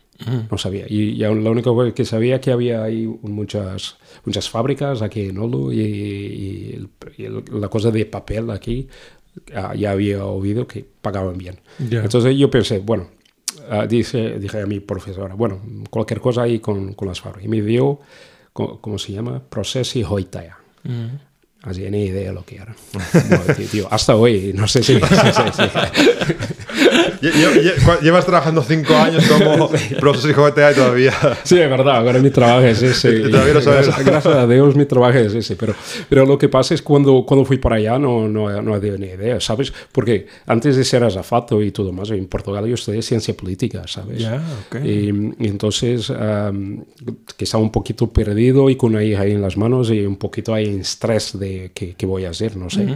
No sabía. Y, la única cosa que sabía que había ahí muchas, muchas fábricas aquí en Olo y, y el- y el- la cosa de papel aquí ya había oído que pagaban bien. Ya. Entonces yo pensé, bueno, ah, dice, dije a mi profesora, bueno, cualquier cosa ahí con, con las fábricas. Y me dio, co- ¿cómo se llama? Processi Hoitaja. Así, ni idea lo que era. No, tío, tío, hasta hoy, no sé si... sí, sí, sí. Llevas trabajando cinco años como [LAUGHS] profesor y GTA y todavía... Sí, es verdad, ahora mi trabajo es ese. [LAUGHS] Y todavía no sabes. gracias, gracias a Dios mi trabajo es ese. Pero, pero lo que pasa es que cuando, cuando fui para allá no, no, no había ni idea, ¿sabes? Porque antes de ser azafato y todo más, en Portugal yo estudié ciencia política, ¿sabes? Ya, ok. Y, y entonces, am, que estaba un poquito perdido y con una hija ahí en las manos y un poquito ahí en estrés de qué, qué voy a hacer, no sé.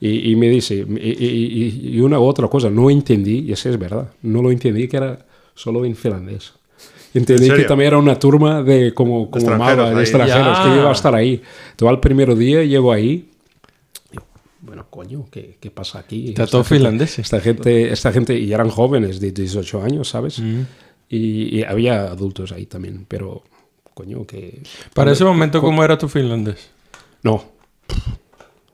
y, y me dice, y, y- una otra cosa, no entendí, y eso es verdad, no lo entendí que era solo en finlandés. Entendí ¿En que también era una turma de como, como extranjeros mala, de extranjeros, Ya. que iba a estar ahí. Todo el primer día llego ahí. Bueno, coño, ¿qué, qué pasa aquí? Está todo finlandés. esta gente, esta gente, y eran jóvenes de 18 años, ¿sabes? Y, y había adultos ahí también, pero coño, que... Para ese momento, ¿cómo era tu finlandés? No.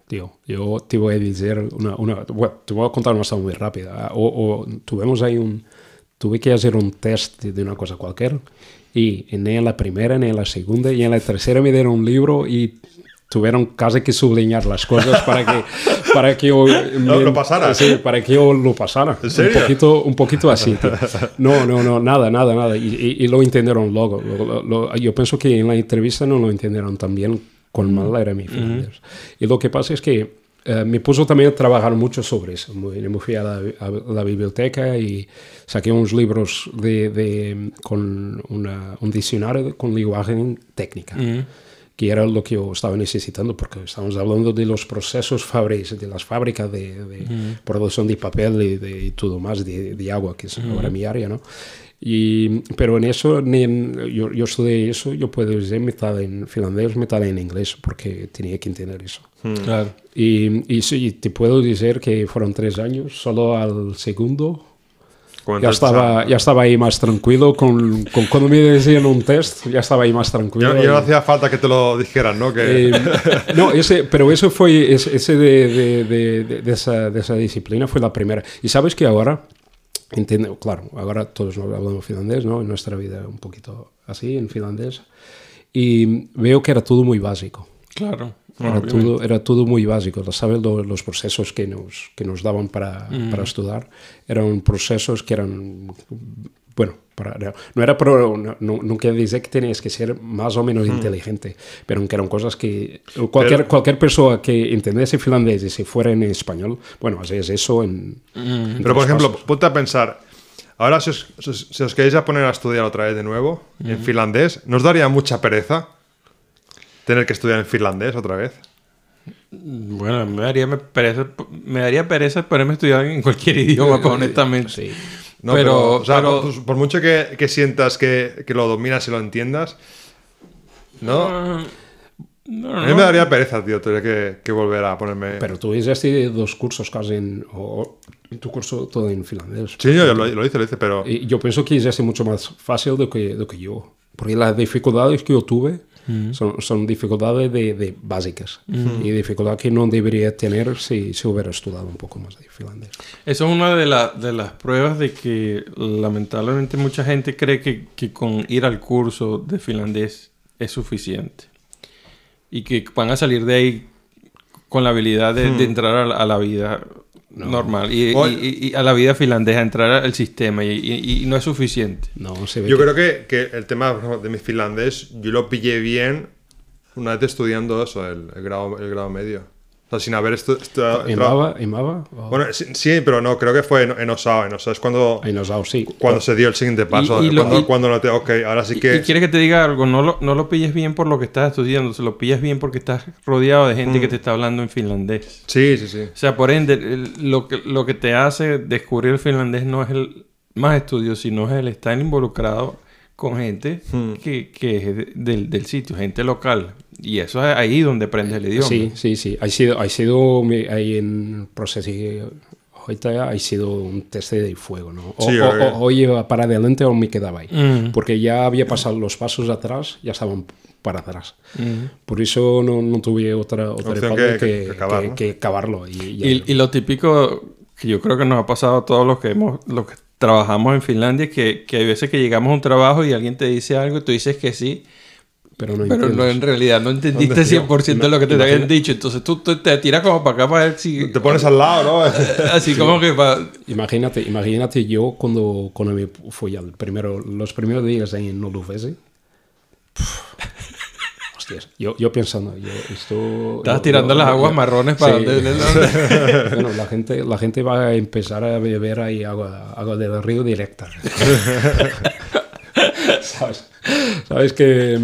Tío, yo te voy a decir una... una bueno, te voy a contar una historia muy rápida. O, o tuvimos ahí un... Tuve que hacer un test de una cosa cualquiera y ni en la primera, ni en la segunda, y en la tercera me dieron un libro y tuvieron casi que sublinear las cosas para que, [LAUGHS] para que yo... Lo- lo pasara. Sí, para que yo lo pasara. ¿En serio? Un poquito, un poquito así. tío. No, no, no, nada, nada, nada. Y, y- y lo entendieron luego. Lo- lo- yo pienso que en la entrevista no lo entendieron tan bien con mal era mi finlandés. Y lo que pasa es que eh, me puso también a trabajar mucho sobre eso. Muy- Me fui a la, a la biblioteca y saqué unos libros de, de- con una- un diccionario con lenguaje técnica que era lo que yo estaba necesitando, porque estamos hablando de los procesos fábricos, de las fábricas de, de producción de papel y de y todo más, de, de agua, que es ahora mi área, ¿no? Y, pero en eso, ni en- yo, yo estudié eso, yo puedo decir mitad en finlandés, mitad en inglés, porque tenía que entender eso. Claro. Y, y sí, te puedo decir que fueron tres años, solo al segundo ya estaba, ya estaba ahí más tranquilo, con, con cuando me decían un test, ya estaba ahí más tranquilo. Ya, no hacía falta que te lo dijeran, ¿no? Que... eh, no, ese, pero eso fue, ese, ese de, de, de- de- de esa, de esa disciplina fue la primera. Y sabes que ahora, entiendo, claro, ahora todos nos hablamos finlandés, ¿no? En nuestra vida un poquito así, en finlandés. Y veo que era todo muy básico. Claro. Era todo, era todo muy básico. ¿Sabes? Lo- los procesos que nos, que nos daban para, para estudiar eran procesos que eran, bueno, para, no era pro, no, quiere decir que tenías que ser más o menos inteligente, pero que eran cosas que cualquier, Pero- cualquier persona que entendiese finlandés y se fuera en español, bueno, hacías eso en... en Pero, por ejemplo, pasos. ponte a pensar, ahora si os, si os- queréis a poner a estudiar otra vez de nuevo, en finlandés, ¿nos daría mucha pereza tener que estudiar en finlandés otra vez? Bueno, me daría me pereza, me daría pereza ponerme a estudiar en cualquier idioma, honestamente. Sí. No, Pero- pero, o sea, pero- por, por mucho que, que sientas que, que lo dominas y lo entiendas, ¿no? Ah, no, A no, mí me daría pereza, tío, tener que, que volver a ponerme... Pero tú hiciste dos cursos casi en... O, en tu curso todo en finlandés. Sí, yo lo, lo hice, lo hice, pero... Y yo pienso que es mucho más fácil de que, de que yo. Porque las dificultades que yo tuve son, son dificultades de, de básicas y dificultad que no debería tener si, si hubiera estudiado un poco más de finlandés. Eso es una de, la- de las pruebas de que lamentablemente mucha gente cree que, que con ir al curso de finlandés es suficiente. Y que van a salir de ahí con la habilidad de, de entrar a la, a la vida normal. Y, y- Oye. y- y a la vida finlandesa, entrar al sistema. Y, y- y no es suficiente. No, se ve Yo que- creo que, que el tema de mi finlandés, yo lo pillé bien una vez estudiando eso, el, el grado, el grado medio. Sea, sin haber estu- estu- ¿En? ¿En Bueno, sí, sí, pero no, creo que fue en, en Osao. En Osao es cuando, ha dado, sí. cuando se dio el siguiente paso. y cuando, cuando noté, ok, ahora sí que... Y, quieres que te diga algo, no lo, no lo pilles bien por lo que estás estudiando, se lo pillas bien porque estás rodeado de gente que te está hablando en finlandés. Sí, sí, sí. O sea, por ende, el- lo que, lo que te hace descubrir el finlandés no es el más estudio, sino es el estar involucrado con gente Hmm. que, que es de- del, del sitio, gente local. Y eso es ahí donde aprendes el idioma. Sí, sí, sí. Ha sido, ha sido ahí en proceso ahorita ha sido un test de fuego, ¿no? O, Sí, o- creo o- o iba para adelante o me quedaba ahí. Mm. Porque ya había pasado los pasos atrás, ya estaban para atrás. Mm. Por eso no, no tuve otra, otra Opción que- que- que acabar, que- ¿no? que acabarlo. Y, Y, y lo típico que yo creo que nos ha pasado a todos los que hemos, los que trabajamos en Finlandia, que, que hay veces que llegamos a un trabajo y alguien te dice algo y tú dices que sí, pero no pero no, en realidad no entendiste ¿Dónde estoy? 100% de lo que te Imagina- habían dicho. Entonces tú, tú te tiras como para acá para ver si... Te pones al lado, ¿no? [LAUGHS] Así como que para... Imagínate, imagínate yo cuando, cuando me fui al primero, los primeros días ahí en Noluvese. [LAUGHS] Hostias, yo, yo pensando, yo esto... Estás tirando yo- las yo- aguas marrones para Sí. donde... [LAUGHS] donde- Bueno, la gente, la gente va a empezar a beber ahí agua, agua del río directa. [LAUGHS] ¿Sabes? Sabes que,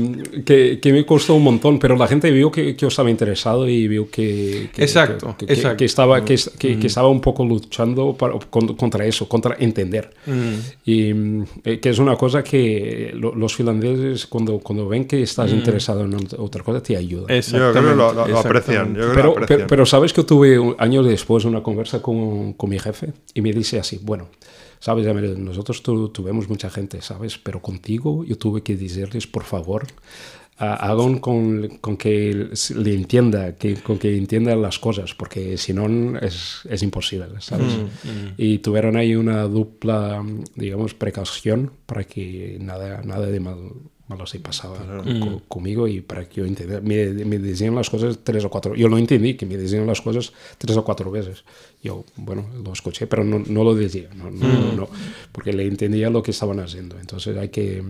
que, que me costó un montón, pero la gente vio que, que yo estaba interesado y vio que, Exacto, que, que- exacto. que estaba, que, que- que estaba un poco luchando para- con- contra eso, contra entender. Y mm, eh, que es una cosa que lo- los finlandeses cuando, cuando ven que estás interesado en ot- otra cosa te ayudan. Yo creo que lo, lo- lo aprecian. Yo creo que lo Pero, aprecian. pero, pero sabes que tuve un- años después una conversa con, con mi jefe y me dice así, bueno, sabes, nosotros tu- tuvimos mucha gente, sabes, pero contigo yo tuve que decirles, por favor, hagan con, con que le entienda, que, con que entienda las cosas, porque si no es, es imposible, ¿sabes? Y tuvieron ahí una dupla, digamos, precaución para que nada, nada de mal, malo se pasaba co- conmigo y para que yo entendiera. Me, me decían las cosas tres o cuatro. Yo lo entendí, que me decían las cosas tres o cuatro veces. Yo, bueno, lo escuché, pero no, no lo decía, no, no, no, no, porque le entendía lo que estaban haciendo. Entonces hay que,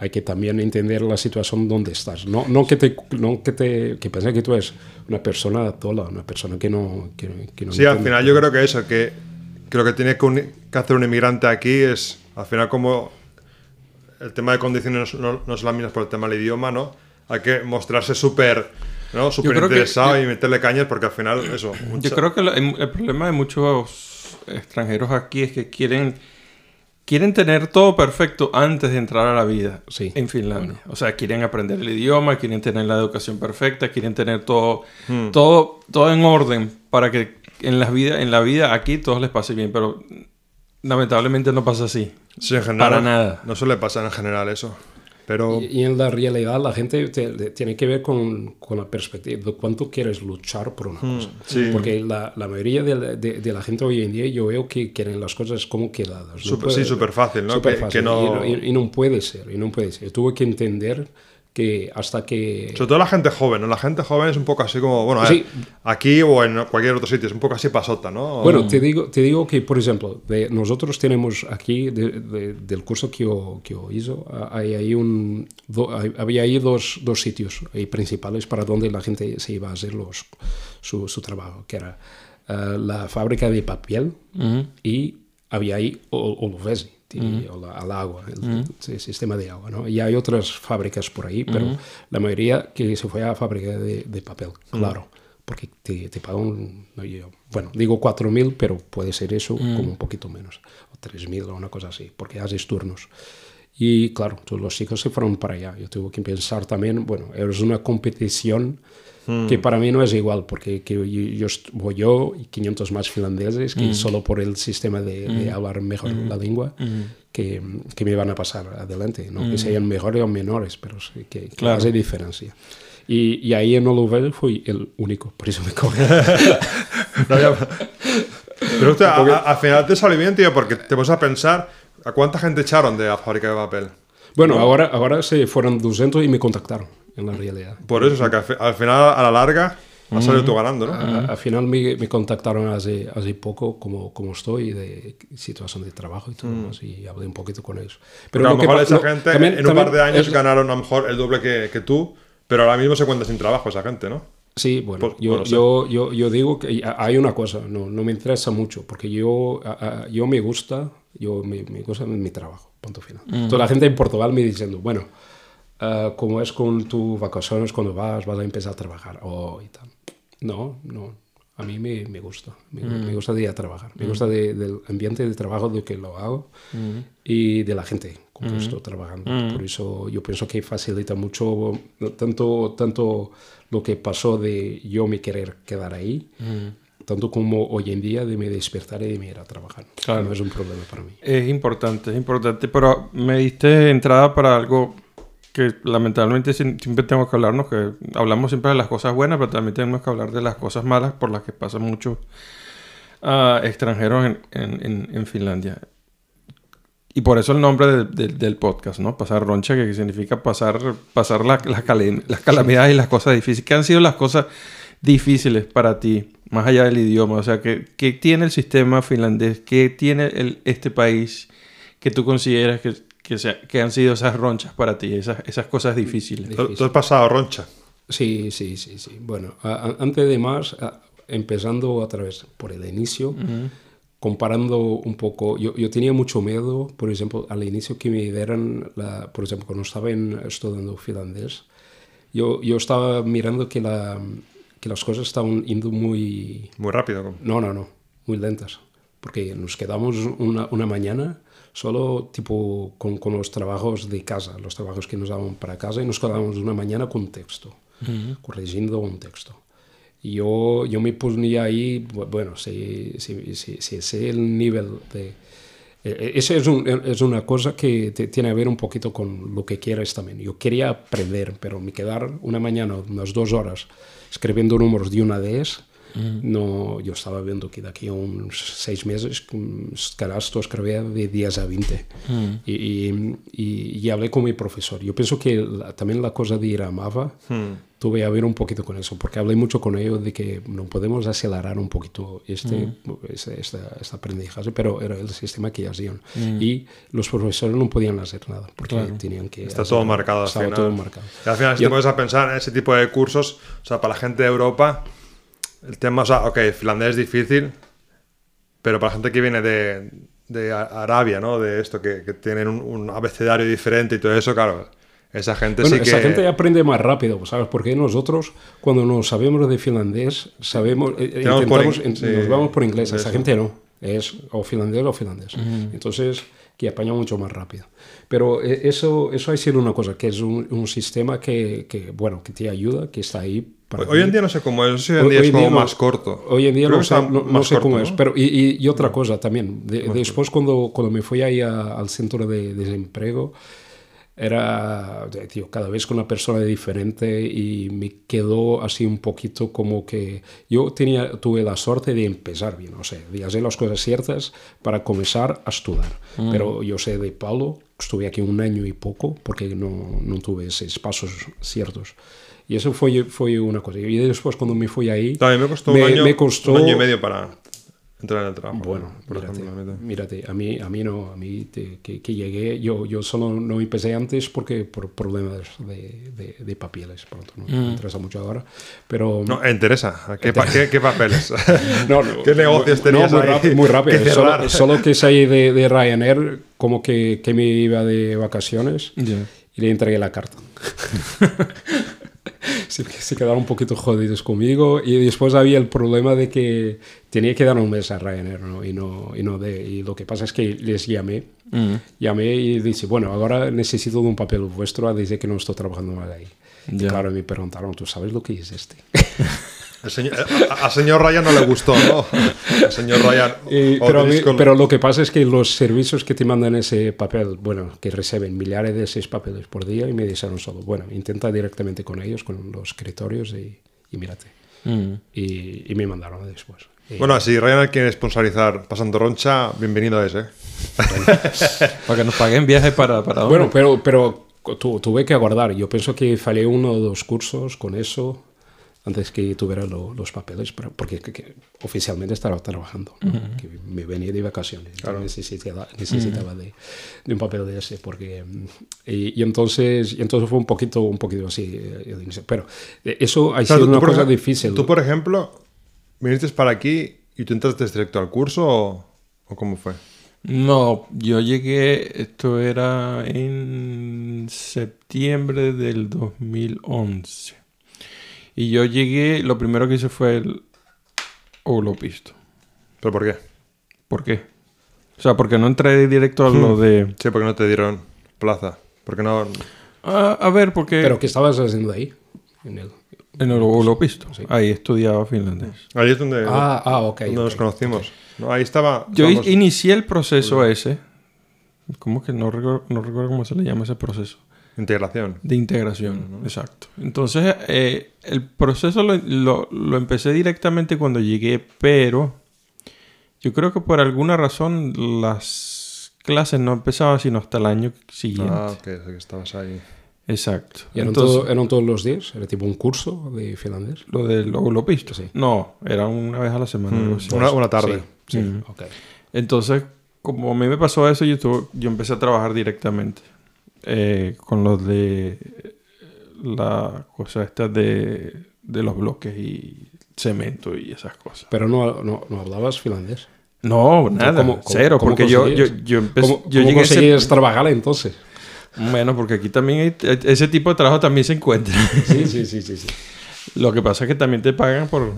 hay que también entender la situación donde estás. No, no que te, no que te, que pienses que tú eres una persona tola, una persona que no, que, que no Sí, al entiende. final yo creo que eso, que, que lo que tiene que, uni- que hacer un inmigrante aquí es, al final como el tema de condiciones no, no es la misma por el tema del idioma, ¿no? Hay que mostrarse súper ¿no? súper que- interesado yo- y meterle cañas porque al final eso... Yo creo que el problema de muchos extranjeros aquí es que quieren quieren tener todo perfecto antes de entrar a la vida Sí. en Finlandia. O sea, quieren aprender el idioma, quieren tener la educación perfecta, quieren tener todo Hmm. todo todo en orden para que en la vida en la vida aquí todo les pase bien, pero lamentablemente no pasa así. Sí, en general, para nada. No suele pasar en general eso. Pero Y, y en la realidad la gente te- te- tiene que ver con, con la perspectiva de cuánto quieres luchar por una cosa. sí. Porque la, la mayoría de la, de- de la gente hoy en día yo veo que quieren las cosas como quedadas. No puede- sí, súper fácil, ¿no? súper Que- fácil. que no- Y, no, y- y no puede ser, y no puede ser. Tuve que entender que hasta que... sobre todo la gente joven, ¿no? La gente joven es un poco así como, bueno, a Sí. ver, aquí o en cualquier otro sitio, es un poco así pasota, ¿no? Bueno, te digo, te digo que, por ejemplo, de- nosotros tenemos aquí, de- de- del curso que yo, que yo hizo, hay, ahí un, do- hay- había ahí dos, dos sitios ahí principales para donde la gente se iba a hacer los, su, su trabajo, que era ah, la fábrica de papel y había ahí y- o la- al agua, el, el sistema de agua. ¿no? Y hay otras fábricas por ahí, pero la mayoría que se fue a la fábrica de, de papel, claro porque te, te pagan, no, yo- bueno, digo 4.000, pero puede ser eso como un poquito menos, o 3.000 o una cosa así, porque haces turnos. Y claro, todos los chicos se fueron para allá. Yo tuve que pensar también, bueno, es una competición que para mí no es igual, porque que yo, yo voy yo y 500 más finlandeses que solo por el sistema de, de hablar mejor la lengua que, que me van a pasar adelante. No que sean mejores o menores, pero sí que, que Claro. hace diferencia. Y, y ahí en Oluvel fui el único, por eso me cogí. [LAUGHS] No había- Pero hostia, [LAUGHS] a- a- al final te salió bien, tío, porque te vas a pensar a cuánta gente echaron de la fábrica de papel. Bueno, ahora, ahora se fueron 200 y me contactaron, en la realidad. Por eso, o sea, que al, fi- al final, a la larga, has salido tú ganando, ¿no? A- Al final me, me contactaron hace, hace poco como, como estoy de situación de trabajo y todo más, y hablé un poquito con ellos. Pero a lo que mejor pa- esa lo- gente también- en un par de años es- ganaron a lo mejor el doble que, que tú, pero ahora mismo se cuenta sin trabajo esa gente, ¿no? Sí, bueno, Pues, yo, yo, yo, yo digo que hay una cosa, no, no me interesa mucho, porque yo, a- a- yo me gusta, yo me, me gusta mi trabajo, punto final. Toda la gente en Portugal me diciendo, bueno, ah, ¿cómo es con tus vacaciones cuando vas, vas a empezar a trabajar? Oh, y tal. No, no, a mí me, me gusta, me, me gusta de ir a trabajar, me gusta de- del ambiente de trabajo de que lo hago y de la gente con que estoy trabajando. Por eso yo pienso que facilita mucho tanto, tanto lo que pasó de yo me querer quedar ahí, tanto como hoy en día de me despertar y de me ir a trabajar. Claro. No es un problema para mí. Es importante, es importante, pero me diste entrada para algo que lamentablemente siempre tengo que hablarnos, que hablamos siempre de las cosas buenas, pero también tenemos que hablar de las cosas malas por las que pasan muchos ah, extranjeros en, en- Finlandia. Y por eso el nombre de- de- del podcast, ¿no? Pasar roncha, que significa pasar, pasar la- las, calen- las calamidades y las cosas difíciles. ¿Qué han sido las cosas difíciles para ti, más allá del idioma? O sea, ¿qué, qué tiene el sistema finlandés? ¿Qué tiene el- este país que tú consideras que, que, sea- que han sido esas ronchas para ti, esas, esas cosas difíciles? Tú, tú has pasado roncha. Sí, sí, sí, sí. Bueno, a- a- antes de más, a- empezando otra vez por el inicio, comparando un poco, yo, yo tenía mucho miedo, por ejemplo, al inicio que me dieran, la, por ejemplo, cuando estaba en, estudiando finlandés, yo, yo estaba mirando que, la, que las cosas estaban yendo muy... Muy rápido. como- No, no, no, muy lentas. Porque nos quedamos una, una mañana solo tipo con, con los trabajos de casa, los trabajos que nos daban para casa y nos quedamos una mañana con texto, corrigiendo un texto. Y yo, yo me ponía ahí, bu- bueno, si, si, si, si ese es el nivel de... eh, eh, Esa es, un- es una cosa que te- tiene que ver un poquito con lo que quieres también. Yo quería aprender, pero me quedar una mañana, unas dos horas, escribiendo números de una vez, no, yo estaba viendo que de aquí a unos seis meses mm, estarás tú escribir de 10 a 20. Y, y, y- y hablé con mi profesor. Yo pienso que la- también la cosa de ir a Mava tuve que ver un poquito con eso, porque hablé mucho con ellos de que no podemos acelerar un poquito este, este, esta- este aprendizaje, pero era el sistema que hacían. Y los profesores no podían hacer nada, porque tenían que... Está hacer- todo marcado al Estaba final. todo marcado. Y al final, si Yo- te pones a pensar en ese tipo de cursos, o sea, para la gente de Europa, el tema, o sea, ok, finlandés es difícil, pero para gente que viene de, de Arabia, ¿no? De esto, que, que tienen un, un abecedario diferente y todo eso, claro, esa gente Bueno, sí que... esa gente aprende más rápido, ¿sabes? Porque nosotros, cuando nos sabemos de finlandés, sabemos, eh, eh, intentamos, in- sí, nos vamos por inglés. Esa gente no, es o finlandés o finlandés. Entonces, que apaña mucho más rápido. Pero eh, eso, eso ha sido una cosa, que es un, un sistema que, que, bueno, que te ayuda, que está ahí. Hoy en día no sé cómo es, hoy en día hoy es día como no- más corto. Hoy en día Creo no sé, no, no cómo es. ¿no? Pero, y, y- y otra cosa también, de- después cuando, cuando me fui ahí a- al centro de desempleo, era, tío, cada vez con una persona diferente y me quedó así un poquito como que yo tenía, tuve la suerte de empezar bien, o sea, de hacer las cosas ciertas para comenzar a estudiar. Pero yo sé de Pablo, estuve aquí un año y poco porque no, no tuve esos pasos ciertos. Y eso fue, fue una cosa. Y después cuando me fui ahí... También me costó, me- un, año, me costó- un año y medio para entrar en el trabajo. bueno, por mírate, ejemplo. a mí- mírate, a mí, a mí no, a mí te- que, que llegué, yo, yo solo no empecé antes porque por problemas de, de, de papeles, pronto, no me interesa mucho ahora, pero... No, eh, interesa. ¿Qué, pa- qué- qué papeles? [LAUGHS] No, no, [LAUGHS] ¿Qué negocios no, tenías muy, ahí rápido, muy rápido. [LAUGHS] que Solo, solo que salí de, de Ryanair, como que, que me iba de vacaciones Ya. y le entregué la carta. [LAUGHS] se, se quedaron un poquito jodidos conmigo y después había el problema de que tenía que dar un mes a Ryanair ¿no? Y, no, y, no de, y lo que pasa es que les llamé, Mm. llamé y dije, bueno, ahora necesito de un papel vuestro, dice que no estoy trabajando más ahí. Y Ya. claro, me preguntaron, ¿tú sabes lo que es este? [LAUGHS] El señor, a- al señor Ryan no le gustó, ¿no? Al señor Ryan. Y- pero, a mí- con- pero lo que pasa es que los servicios que te mandan ese papel, bueno, que reciben millares de esos papeles por día y me dijeron solo, bueno, intenta directamente con ellos, con los escritorios y, y mírate. Mm. Y, y me mandaron después. Y- Bueno, si Ryan quiere sponsorizar Pasando Roncha, bienvenido a ese. Para que nos paguen viajes para, para bueno, pero, pero tu- tuve que aguardar. Yo pienso que fallé uno o dos cursos con eso antes que tuviera lo- los papeles, pero- porque que- que oficialmente estaba trabajando, ¿no? que me venía de vacaciones, necesitaba, necesitaba de, de un papel de ese, porque mm, y, y entonces y entonces fue un poquito un poquito así eh, el inicio. pero eh, eso ha O sea, sido tú, una cosa ej- difícil. Tú, por ejemplo, viniste para aquí y tú entraste directo al curso o, o cómo fue? No, yo llegué, esto era en septiembre del 2011. Y yo llegué, lo primero que hice fue el holopisto. ¿Pero por qué? ¿Por qué? O sea, porque no entré directo a lo de... Sí, porque no te dieron plaza. Porque no. Ah, a ver, porque... pero ¿qué estabas haciendo ahí? En el- En el holopisto. Sí. Ahí estudiaba finlandés. Ahí es donde, ah, ah, ok. donde nos conocimos. No, ahí estaba. Yo estábamos- inicié el proceso ese. ¿Cómo que no recuerdo, no recuerdo cómo se le llama ese proceso? Integración. De integración, exacto. Entonces, eh, el proceso lo, lo- lo empecé directamente cuando llegué, pero yo creo que por alguna razón las clases no empezaban sino hasta el año siguiente. Ah, ok, o sea que estabas ahí. Exacto. ¿Y eran, Entonces, todo- eran todos los días? ¿Era tipo un curso de finlandés? lo del holopisto. Sí. No, era una vez a la semana. así. Una, una tarde. Sí, sí, Mm. ok. Entonces, como a mí me pasó eso, yo, tuve- yo empecé a trabajar directamente eh, con los de la cosa esta de, de los bloques y cemento y esas cosas. Pero no, no, no hablabas finlandés. No, nada, ¿Cómo- cómo- cero, cómo porque yo, yo, yo empecé, ¿Cómo, yo llegué ese- trabajar entonces? Bueno, porque aquí también hay- ese tipo de trabajo también se encuentra. Sí, sí, sí, sí. sí. Lo que pasa es que también te pagan por...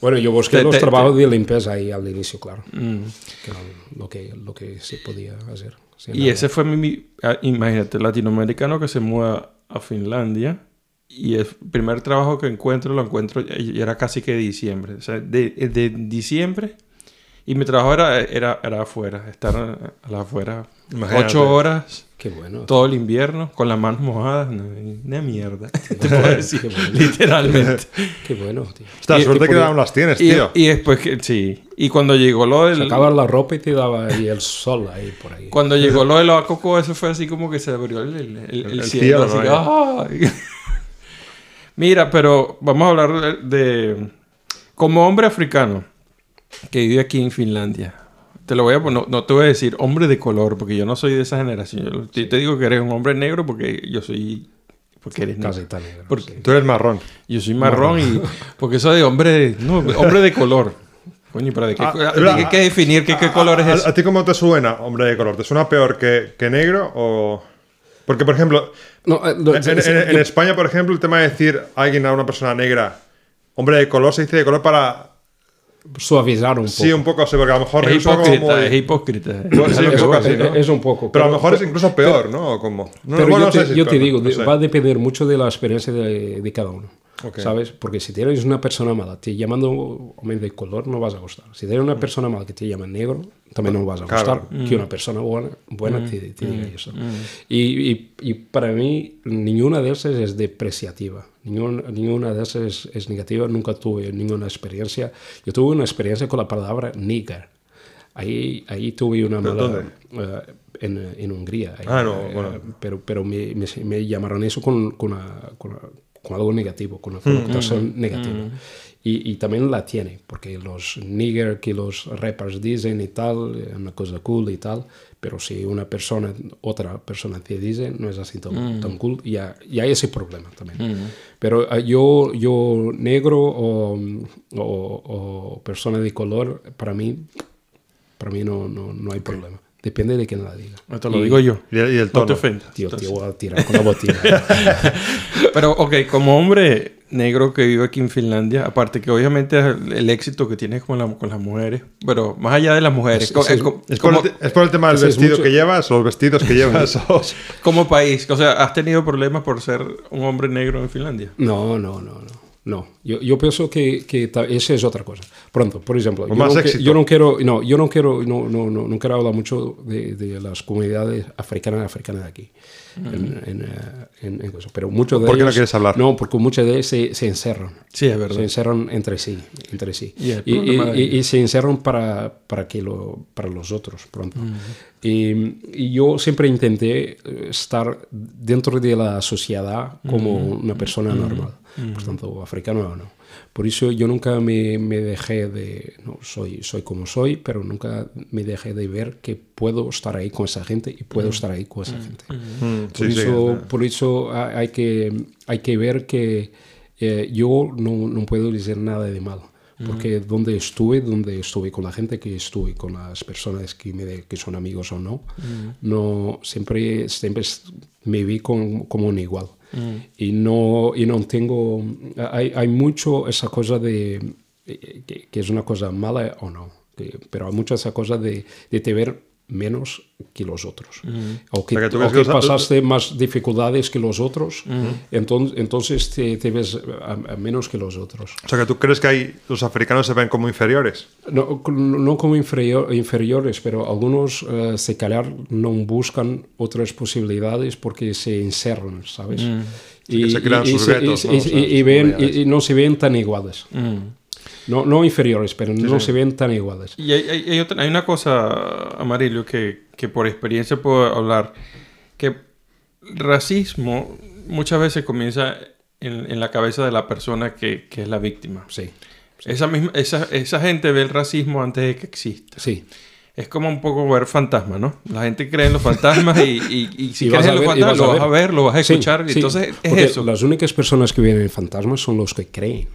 Bueno, yo busqué Te- los te- trabajos de limpieza ahí al inicio, claro. Mm. Que lo que, lo que se podía hacer. Sí, Y ese fue mi, ah, imagínate, latinoamericano que se muda a Finlandia y el primer trabajo que encuentro lo encuentro y era casi que diciembre, o sea, de, de diciembre y mi trabajo era, era, era afuera, estar a a las afuera Imagínate. ocho horas Qué bueno. todo el invierno con las manos mojadas, una mierda, [LAUGHS] te puedo decir, Qué bueno. literalmente. Qué bueno, tío. Esta Y- suerte y que aún las tienes, Y, tío. y después que, sí, y cuando llegó lo del... Sacabas la ropa y te daba ahí el sol ahí por ahí. Cuando llegó lo de los coco, eso fue así como que se abrió el, el- el- el El cielo. cielo, así que. [LAUGHS] Mira, pero vamos a hablar de, de- Como hombre africano que vive aquí en Finlandia. Te lo voy a poner... No, no te voy a decir hombre de color, porque yo no soy de esa generación. Yo te- te digo que eres un hombre negro porque yo soy... Porque eres negro. Casi negro, Porque- sí. Tú eres marrón. Yo soy marrón y... Porque eso de hombre... No, hombre de color. Coño, pero ¿de qué, Ah, de qué hay que definir qué, qué color es ¿A, ese? a ti cómo te suena, hombre de color? ¿Te suena peor que, que negro o...? Porque, por ejemplo, No, eh, lo- en, en- en- en España, por ejemplo, el tema de decir a alguien, a una persona negra, hombre de color, se dice de color para... suavizar un poco. Sí, un poco, sí, porque a lo mejor... Es es como hipócrita, muy- es hipócrita. Bueno, Es sí, que un poco así, ¿no? Es un poco. Pero a lo mejor es incluso peor, ¿no? ¿O cómo? No, Pero bueno, yo, no sé te, si es yo te digo, no va a depender mucho de la experiencia de, de cada uno. Ok. ¿Sabes? Porque si tienes una persona mala te llamando hombre de color, no vas a gustar. Si tienes una persona mala que te llama negro, también no vas a Claro. gustar. Que una persona buena, buena te, te diga eso. Y, y- y para mí, ninguna de esas es depreciativa. Ninguna, ninguna de esas es, es negativa. Nunca tuve ninguna experiencia. Yo tuve una experiencia con la palabra nigger. Ahí, ahí tuve una ¿Pero mala... dónde? eh, en, en Hungría. Ah, no, Eh, bueno. Pero, pero me, me, me llamaron eso con, con, una- con una- con algo negativo, con una connotación negativa. Y, y también la tiene, porque los nigger que los rappers dicen y tal, es una cosa cool y tal, pero si una persona, otra persona te dice, no es así tan, tan cool, y, y hay ese problema también. Pero eh, yo, yo negro o, o, o persona de color, para mí, para mí no, no, no hay problema. Depende de quién la diga. Te lo Y- digo yo. Y, el- y el No te ofendas. Tío, Entonces- te voy a tirar con la botella. [LAUGHS] Pero, ok, como hombre negro que vive aquí en Finlandia, aparte que obviamente el, el éxito que tienes con, la- con las mujeres, pero más allá de las mujeres, Es- co- es- eh, co- ¿Es por, como, el, es por el tema del vestido mucho- que llevas o los vestidos que llevas? [LAUGHS] o- como país, o sea, ¿has tenido problemas por ser un hombre negro en Finlandia? No, no, no, no. No, yo, yo pienso que, que esa es otra cosa. Pronto, por ejemplo, yo más no, que- éxito. yo no quiero, no, yo no quiero, no, no, no, no quiero hablar mucho de, de las comunidades africanas africanas de aquí. en, en, en- en eso. Pero muchos de ¿Por qué no quieres hablar? No, porque muchos de ellos se, se encerran. Sí, es verdad. Se encerran entre sí, entre sí. Y se encerran para, para, que lo, para los otros pronto. y, y yo siempre intenté eh, estar dentro de la sociedad como una persona normal, por tanto, africano o no. Por eso yo nunca me, me dejé de, no, soy, soy como soy, pero nunca me dejé de ver que puedo estar ahí con esa gente y puedo estar ahí con esa gente. Mm, Por sí, sí, eso, es- por eso ha- hay que, hay que ver que eh, yo no, no puedo decir nada de malo. Porque donde estuve, donde estuve con la gente que estuve, con las personas que, me, que son amigos o no, no siempre, siempre me vi con- como un igual. Y, no, y no tengo... Hay, hay mucho esa cosa de... eh, Que, es una cosa mala o no. pero hay mucha esa cosa de, de te ver menos que los otros. O que, O que tú o que pasaste más dificultades que los otros, entonces, entonces te, te ves a, a menos que los otros. O sea, que tú crees que hay, los africanos se ven como inferiores. No, no como inferior- inferiores, pero algunos eh, se callar no buscan otras posibilidades porque se encerran, ¿sabes? se crean sus se- guetos, y- ¿no? y- O sea, y- y ven- y- y no se ven tan iguales. No, no inferiores, pero no se ven tan iguales. Y hay, hay- hay otra- hay una cosa, Amarillo, que, que por experiencia puedo hablar, que racismo muchas veces comienza en, en la cabeza de la persona que, que es la víctima. Sí, Esa, misma, esa, esa gente ve el racismo antes de que exista. sí. Es como un poco ver fantasmas, ¿no? La gente cree en los fantasmas y, y, y si Y crees en los fantasmas lo vas a ver, lo vas a escuchar. sí, entonces es porque eso. Las únicas personas que vienen en fantasmas son los que creen.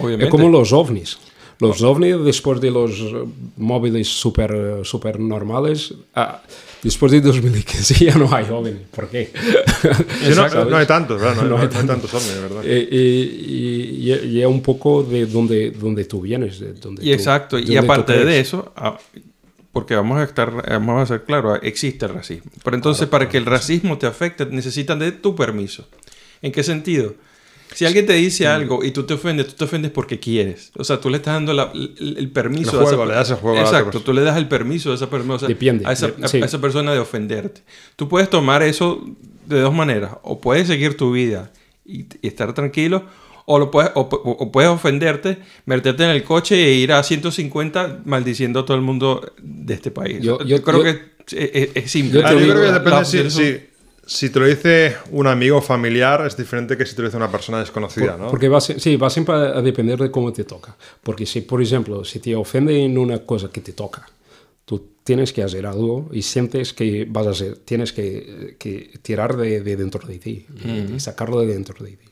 Obviamente. Es como los ovnis. Los ovnis, después de los eh, móviles super, eh, super normales, ah, después de 2015 ya no hay ovnis. ¿Por qué? Sí, no, no hay tantos, ¿verdad? No, No no hay hay, no hay tantos hombres, ¿verdad? Eh, y, y- y es un poco de donde, donde tú vienes. De donde Y tú- exacto, y donde tú aparte de eso, ah, porque vamos a estar, vamos a ser claros, existe el racismo. Pero entonces, para que el racismo te afecte, necesitan de tu permiso. ¿En qué sentido? Si alguien te dice algo y tú te ofendes, tú te ofendes porque quieres. O sea, tú le estás dando la- el, el permiso El a esa juego, le das el juego Exacto, tú le das el permiso a esa persona, o sea, Depende, a, esa, de- a- sí. a esa persona de ofenderte. Tú puedes tomar eso de dos maneras. O puedes seguir tu vida y, y estar tranquilo, o, lo puedes, o, pu- o puedes ofenderte, meterte en el coche e ir a 150 maldiciendo a todo el mundo de este país. Yo- Yo, creo yo- que es, es- es simple. yo Ah, yo creo que depende la- si, si, si te lo dice un amigo familiar, es diferente que si te lo dice una persona desconocida, ¿no? Porque va, sí, va siempre a depender de cómo te toca. Porque si, por ejemplo, si te ofende en una cosa que te toca, tú tienes que hacer algo y sientes que vas a hacer, tienes que, que tirar de, de dentro de ti y, y sacarlo de dentro de ti.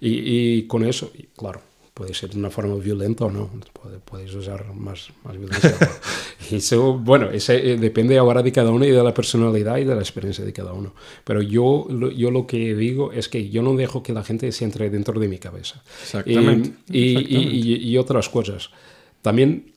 Y, y con eso, y claro, puede ser de una forma violenta o no, puede- puedes usar más, más violencia. [LAUGHS] y eso, bueno, ese, eh, depende ahora de cada uno y de la personalidad y de la experiencia de cada uno. Pero yo, yo lo que digo es que yo no dejo que la gente se entre dentro de mi cabeza. Exactamente, Y, y- exactamente. y- y otras cosas. También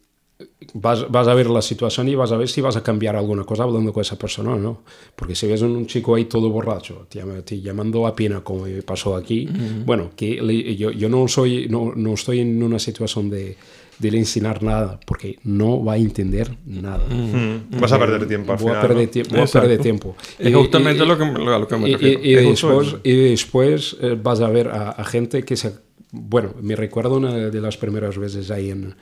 vas, vas a ver la situación y vas a ver si vas a cambiar alguna cosa hablando con esa persona o no. Porque si ves un chico ahí todo borracho, te, te llamando a pena como me pasó aquí, bueno, que le- yo, yo no, soy, no, no estoy en una situación de, de le enseñar nada, porque no va a entender nada. Mm, Vas a perder tiempo al Voy a final. perder, ¿no? tie- voy a perder tiempo. Es Y- justamente y- lo que, lo- a lo que me y, refiero. y- y después, y después eh, vas a ver a, a gente que se... Bueno, me recuerdo una de las primeras veces ahí en,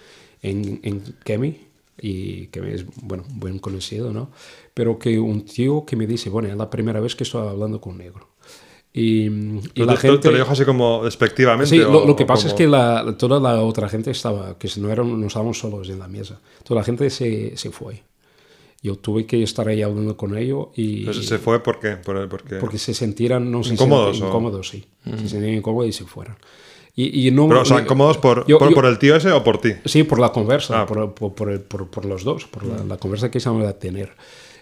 en, en Kemi, y que es, bueno, buen conocido, ¿no? Pero que un tío que me dice, bueno, es la primera vez que estoy hablando con un negro. Y, y la te, gente... te lo dijo así como despectivamente. Sí, lo, o- lo que pasa es como- que la, toda la otra gente estaba, que no, eran, no estábamos solos en la mesa. Toda la gente se, se fue. Yo tuve que estar ahí hablando con ellos y... Se fue ¿por qué? Por- porque... Porque se sintieran, no se ¿Incómodos sentían o? incómodos, sí. Se sentían incómodos y se fueran. Y, y no, Pero, o sea, ¿incómodos por, yo- por, yo- por el tío ese o por ti? Sí, por la conversa, Ah. por, por, los dos, por la, la conversa que se van a tener.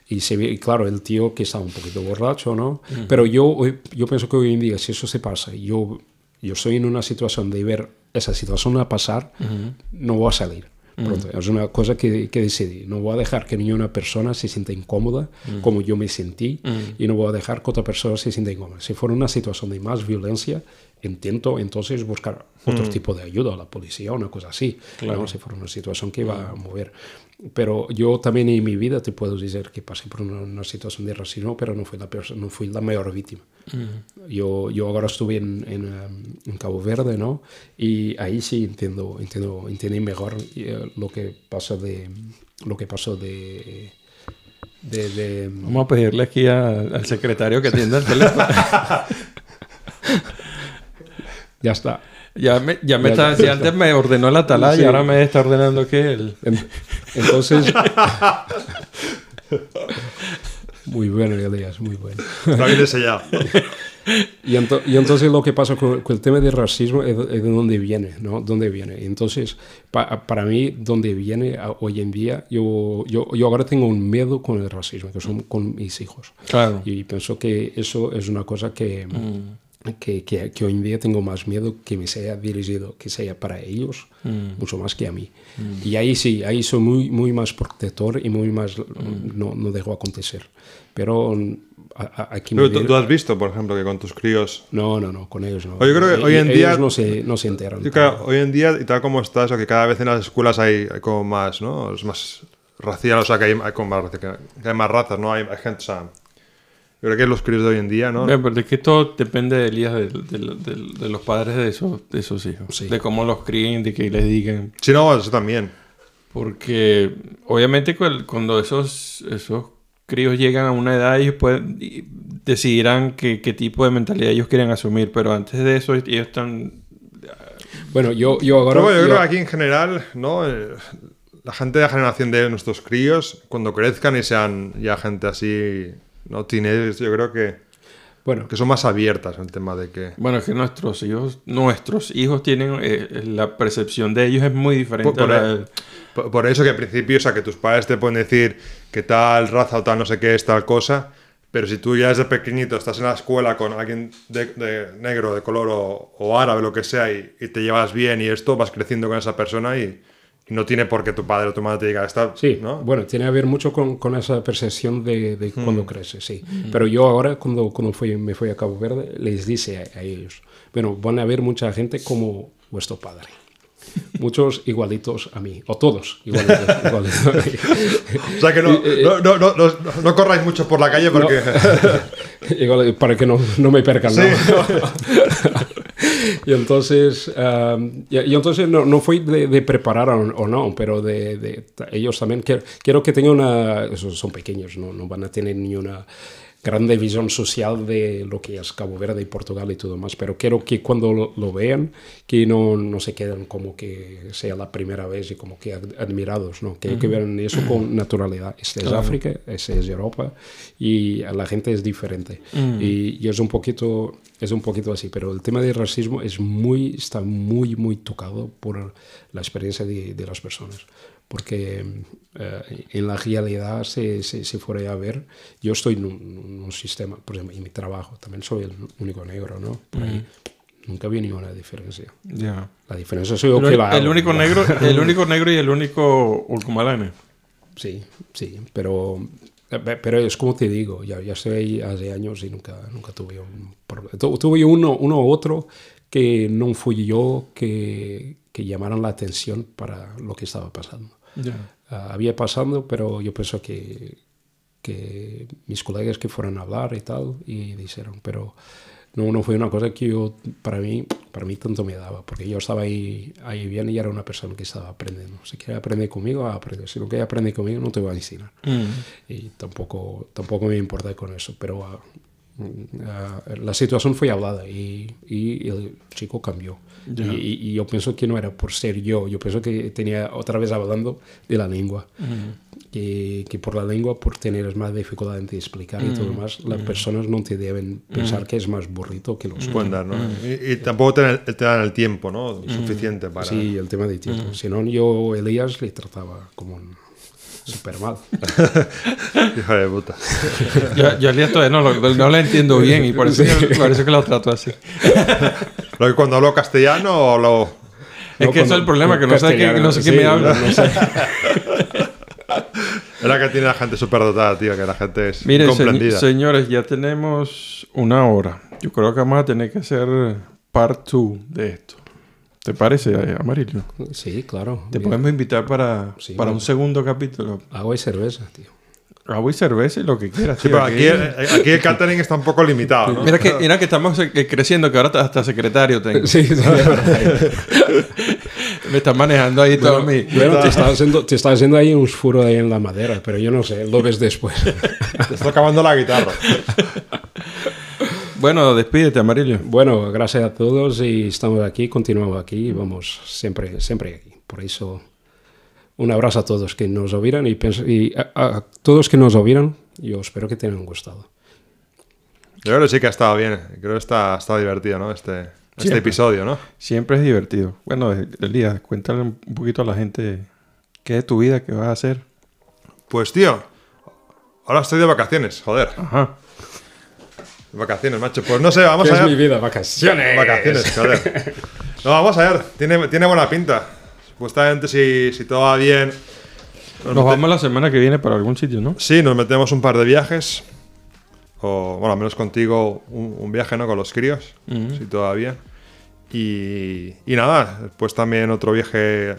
Y, se ve, y claro, el tío que estaba un poquito borracho, ¿no? Pero yo, yo pienso que hoy en día, si eso se pasa, yo, yo estoy en una situación de ver esa situación a pasar, no voy a salir. Pronto. Es una cosa que, que decidí. No voy a dejar que ninguna persona se sienta incómoda como yo me sentí y no voy a dejar que otra persona se sienta incómoda. Si fuera una situación de más violencia, intento entonces buscar otro tipo de ayuda, a la policía o una cosa así. ¿no? Si fuera una situación que va a mover. Pero yo también en mi vida te puedo decir que pasé por una, una situación de racismo, pero no fui la, no fui la mayor víctima. yo, yo ahora estuve en, en, um, en Cabo Verde, ¿no? Y ahí sí entiendo, entiendo, entiendo mejor eh, lo que pasa de, lo que pasó de, de, de- Vamos a pedirle aquí a- al secretario que atienda el teléfono. ya está. ya me, ya me Ya, está, ya, si antes me ordenó la atalaya Sí. y ahora me está ordenando que él. En- Entonces, [LAUGHS] muy bueno, Elías, muy bueno. Está bien sellado. [LAUGHS] Y, ento- y entonces lo que pasa con, con el tema del racismo es, de es de dónde viene, ¿no? ¿Dónde viene? Entonces, pa- para mí, dónde viene hoy en día, yo, yo, yo ahora tengo un miedo con el racismo, que son con mis hijos. Claro. Y pienso que eso es una cosa que, que, que, que hoy en día tengo más miedo que me sea dirigido, que sea para ellos, mucho más que a mí. Y ahí sí, ahí soy muy, muy más protector y muy más, no, no dejo acontecer. Pero a- a- aquí me Pero tú, viene- tú has visto, por ejemplo, que con tus críos. no, no, no, con ellos no. Yo creo que E- hoy en ellos día- no se, no se enteran. Yo creo que hoy en día, y tal como está, eso que cada vez en las escuelas hay, hay como más, ¿no? Es más racial, o sea, que hay, hay como más, que hay más razas, ¿no? Hay, hay gente, o sea, yo creo que los críos de hoy en día, ¿no? Bien, pero es que todo depende de Elías, de, de- de- de los padres de esos, de esos hijos. Sí. De cómo los críen, de que les digan. Sí, no, eso también. Porque obviamente cuando esos, esos críos llegan a una edad, ellos pueden, y decidirán qué, qué tipo de mentalidad ellos quieren asumir. Pero antes de eso, ellos están... Bueno, yo, yo ahora... Pero bueno, yo yo- creo que aquí en general, ¿no? Eh, La gente de la generación de nuestros críos, cuando crezcan y sean ya gente así, ¿no? Teenagers, yo creo que, bueno, que son más abiertas en el tema de que... Bueno, es que nuestros hijos, nuestros hijos tienen... eh, la percepción de ellos es muy diferente Por- por a la el- de- Por, por eso que al principio, o sea, que tus padres te pueden decir que tal raza o tal no sé qué es tal cosa, pero si tú ya desde pequeñito estás en la escuela con alguien de, de negro, de color o, o árabe, lo que sea, y, y te llevas bien y esto, vas creciendo con esa persona y no tiene por qué tu padre o tu madre te diga, está, Sí, ¿no? bueno, tiene que ver mucho con, con esa percepción de, de cuando creces, sí. Pero yo ahora, cuando, cuando fui, me fui a Cabo Verde, les dice a, a ellos, bueno, van a haber mucha gente como vuestro padre. Muchos igualitos a mí, o todos igualitos. [LAUGHS] igualitos a mí. O sea que no, no, no, no, no, no corráis mucho por la calle porque... [LAUGHS] Igual, para que no, no me percan, ¿no? Sí. [LAUGHS] y entonces, um, y, y entonces no, no fue de, de preparar o, no, pero de, de- ellos también quiero, quiero que tengan una, son pequeños, ¿no? no van a tener ni una grande visión social de lo que es Cabo Verde y Portugal y todo más, pero quiero que cuando lo, lo vean, que no, no se queden como que sea la primera vez y como que ad- admirados, ¿no? Que, que vean eso con [CLEARS THROAT] naturalidad. Este es África, ese es Europa y a la gente es diferente. Y, y es un poquito es un poquito así, pero el tema del racismo es muy, está muy, muy tocado por la experiencia de, de las personas. Porque eh, en la realidad, si, si, si fuera a ver, yo estoy en un, en un sistema, por ejemplo, en mi trabajo, también soy el único negro, ¿no? Por ahí. Nunca vi ninguna diferencia. Ya. La diferencia soy yo Pero que el, la el hago. único negro, [LAUGHS] el único negro y el único ulcumalane. Sí, sí, pero, eh, pero es como te digo, ya, ya estoy ahí hace años y nunca, nunca tuve un problema. Tu- Tuve uno, uno u otro que no fui yo que, que llamaron la atención para lo que estaba pasando. Ya. Ah, había pasando, pero yo pienso que, que mis colegas que fueron a hablar y tal, y dijeron, pero no, no fue una cosa que yo, para mí, para mí tanto me daba, porque yo estaba ahí, ahí bien y era una persona que estaba aprendiendo. Si quiere aprender conmigo, aprende. Si no quiere aprender conmigo, no te voy a enseñar. Y tampoco, tampoco me importa con eso, pero ah, la situación fue hablada y, y el chico cambió. Y, y- y yo pienso que no era por ser yo, yo pienso que tenía otra vez hablando de la lengua. Que, que por la lengua, por tener más dificultad en explicar y todo más, las personas no te deben pensar que es más burrito que los otros. Pueden dar, ¿no? Y, y tampoco te, dan- te dan el tiempo, ¿no? Suficiente para... Sí, el tema de tiempo. Si no, yo Elías le trataba como un, súper mal. [LAUGHS] Hijo de puta. Yo, yo a Elías todavía no, lo- no lo entiendo bien y por eso, por eso que lo trato así. Lo que cuando hablo castellano o lo. Es que eso es el problema, que no sé, qué, no sé qué Sí, me habla. no sé. [LAUGHS] Era que tiene la gente súper dotada, tío, que la gente es Miren, se- comprendida. señores, ya tenemos una hora. Yo creo que vamos a tener que hacer part 2 de esto. ¿Te parece, eh, Amarillo? Sí, claro. Te Bien. podemos invitar para, Sí, para bueno. un segundo capítulo. Agua y cerveza, tío. Agua y cerveza y lo que quieras. Sí, tío, pero aquí, eh, aquí el catering está un poco limitado, ¿no? Mira que, mira que estamos eh, creciendo, que ahora hasta secretario tengo. Sí, sí, [LAUGHS] Me están manejando ahí todo mi... Bueno, te está, haciendo, te está haciendo ahí un furo ahí en la madera, pero yo no sé, lo ves después. Te está acabando la guitarra. [LAUGHS] Bueno, despídete, Amarillo. Bueno, gracias a todos y estamos aquí, continuamos aquí y vamos siempre, siempre aquí. Por eso, un abrazo a todos que nos oyeron y, y a, a todos que nos oyeron, yo espero que te hayan gustado. Yo creo que sí que ha estado bien. Creo que está, ha estado divertido, ¿no? Este, este Siempre. episodio, ¿no? Siempre es divertido. Bueno, Elías, cuéntale un poquito a la gente qué es tu vida, qué vas a hacer. Pues, tío, ahora estoy de vacaciones, joder. Ajá. Vacaciones, macho. Pues no sé, vamos ¿Qué a es mi ver. vida? Vacaciones. Vacaciones, joder. No, vamos a ver. Tiene, tiene buena pinta. Supuestamente, si, si todo va bien. nos Nos mete- vamos la semana que viene para algún sitio, ¿no? Sí, nos metemos un par de viajes. O, bueno, al menos contigo un, un viaje, ¿no? Con los críos. Si bien. Y, y nada, después también otro viaje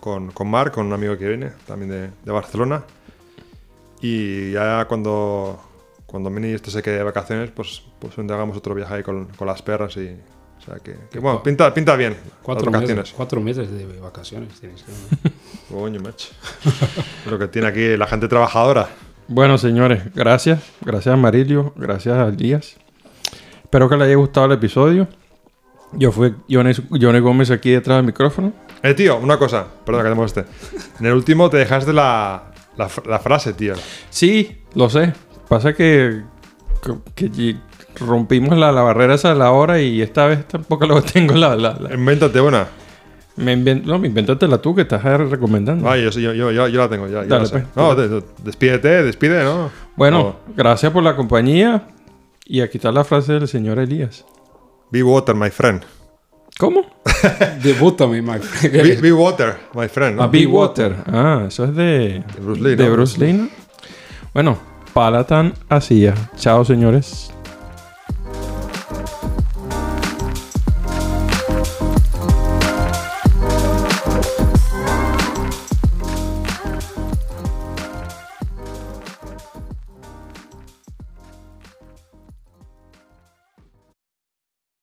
con, con Marc, con un amigo que viene, también de, de Barcelona. Y ya cuando, cuando Mini esto se quede de vacaciones, pues, pues hagamos otro viaje ahí con, con las perras. Y, o sea que, que, bueno, pinta, pinta bien Cuatro las meses, vacaciones. cuatro meses de vacaciones tienes que- [LAUGHS] Coño, macho. Lo que tiene aquí la gente trabajadora. Bueno, señores, gracias. Gracias a Amarillo, gracias a Elías. Espero que les haya gustado el episodio. Yo fui Johnny, Johnny Gómez aquí detrás del micrófono. Eh, tío, una cosa, perdón que te moleste. En el último te dejaste la, la, la frase, tío. Sí, lo sé. Pasa que, que, que rompimos la, la barrera esa de la hora y esta vez tampoco lo [LAUGHS] tengo la... la- la- Invéntate una. Me invent- no, me invéntatela tú que estás recomendando. Ay, yo, yo, yo, yo, yo la tengo, ya, ya Dale, pues. No, de- despídete, despide, ¿no? Bueno, gracias por la compañía. Y aquí está la frase del señor Elías. Be water, my friend. ¿Cómo? [LAUGHS] Debútame, my friend. Be, be water, my friend. ¿no? Ah, Be Water. Ah, eso es de, De Bruce Lee, de ¿no? Bruce Lee, ¿no? Bueno, Palatan hacía. Chao, señores.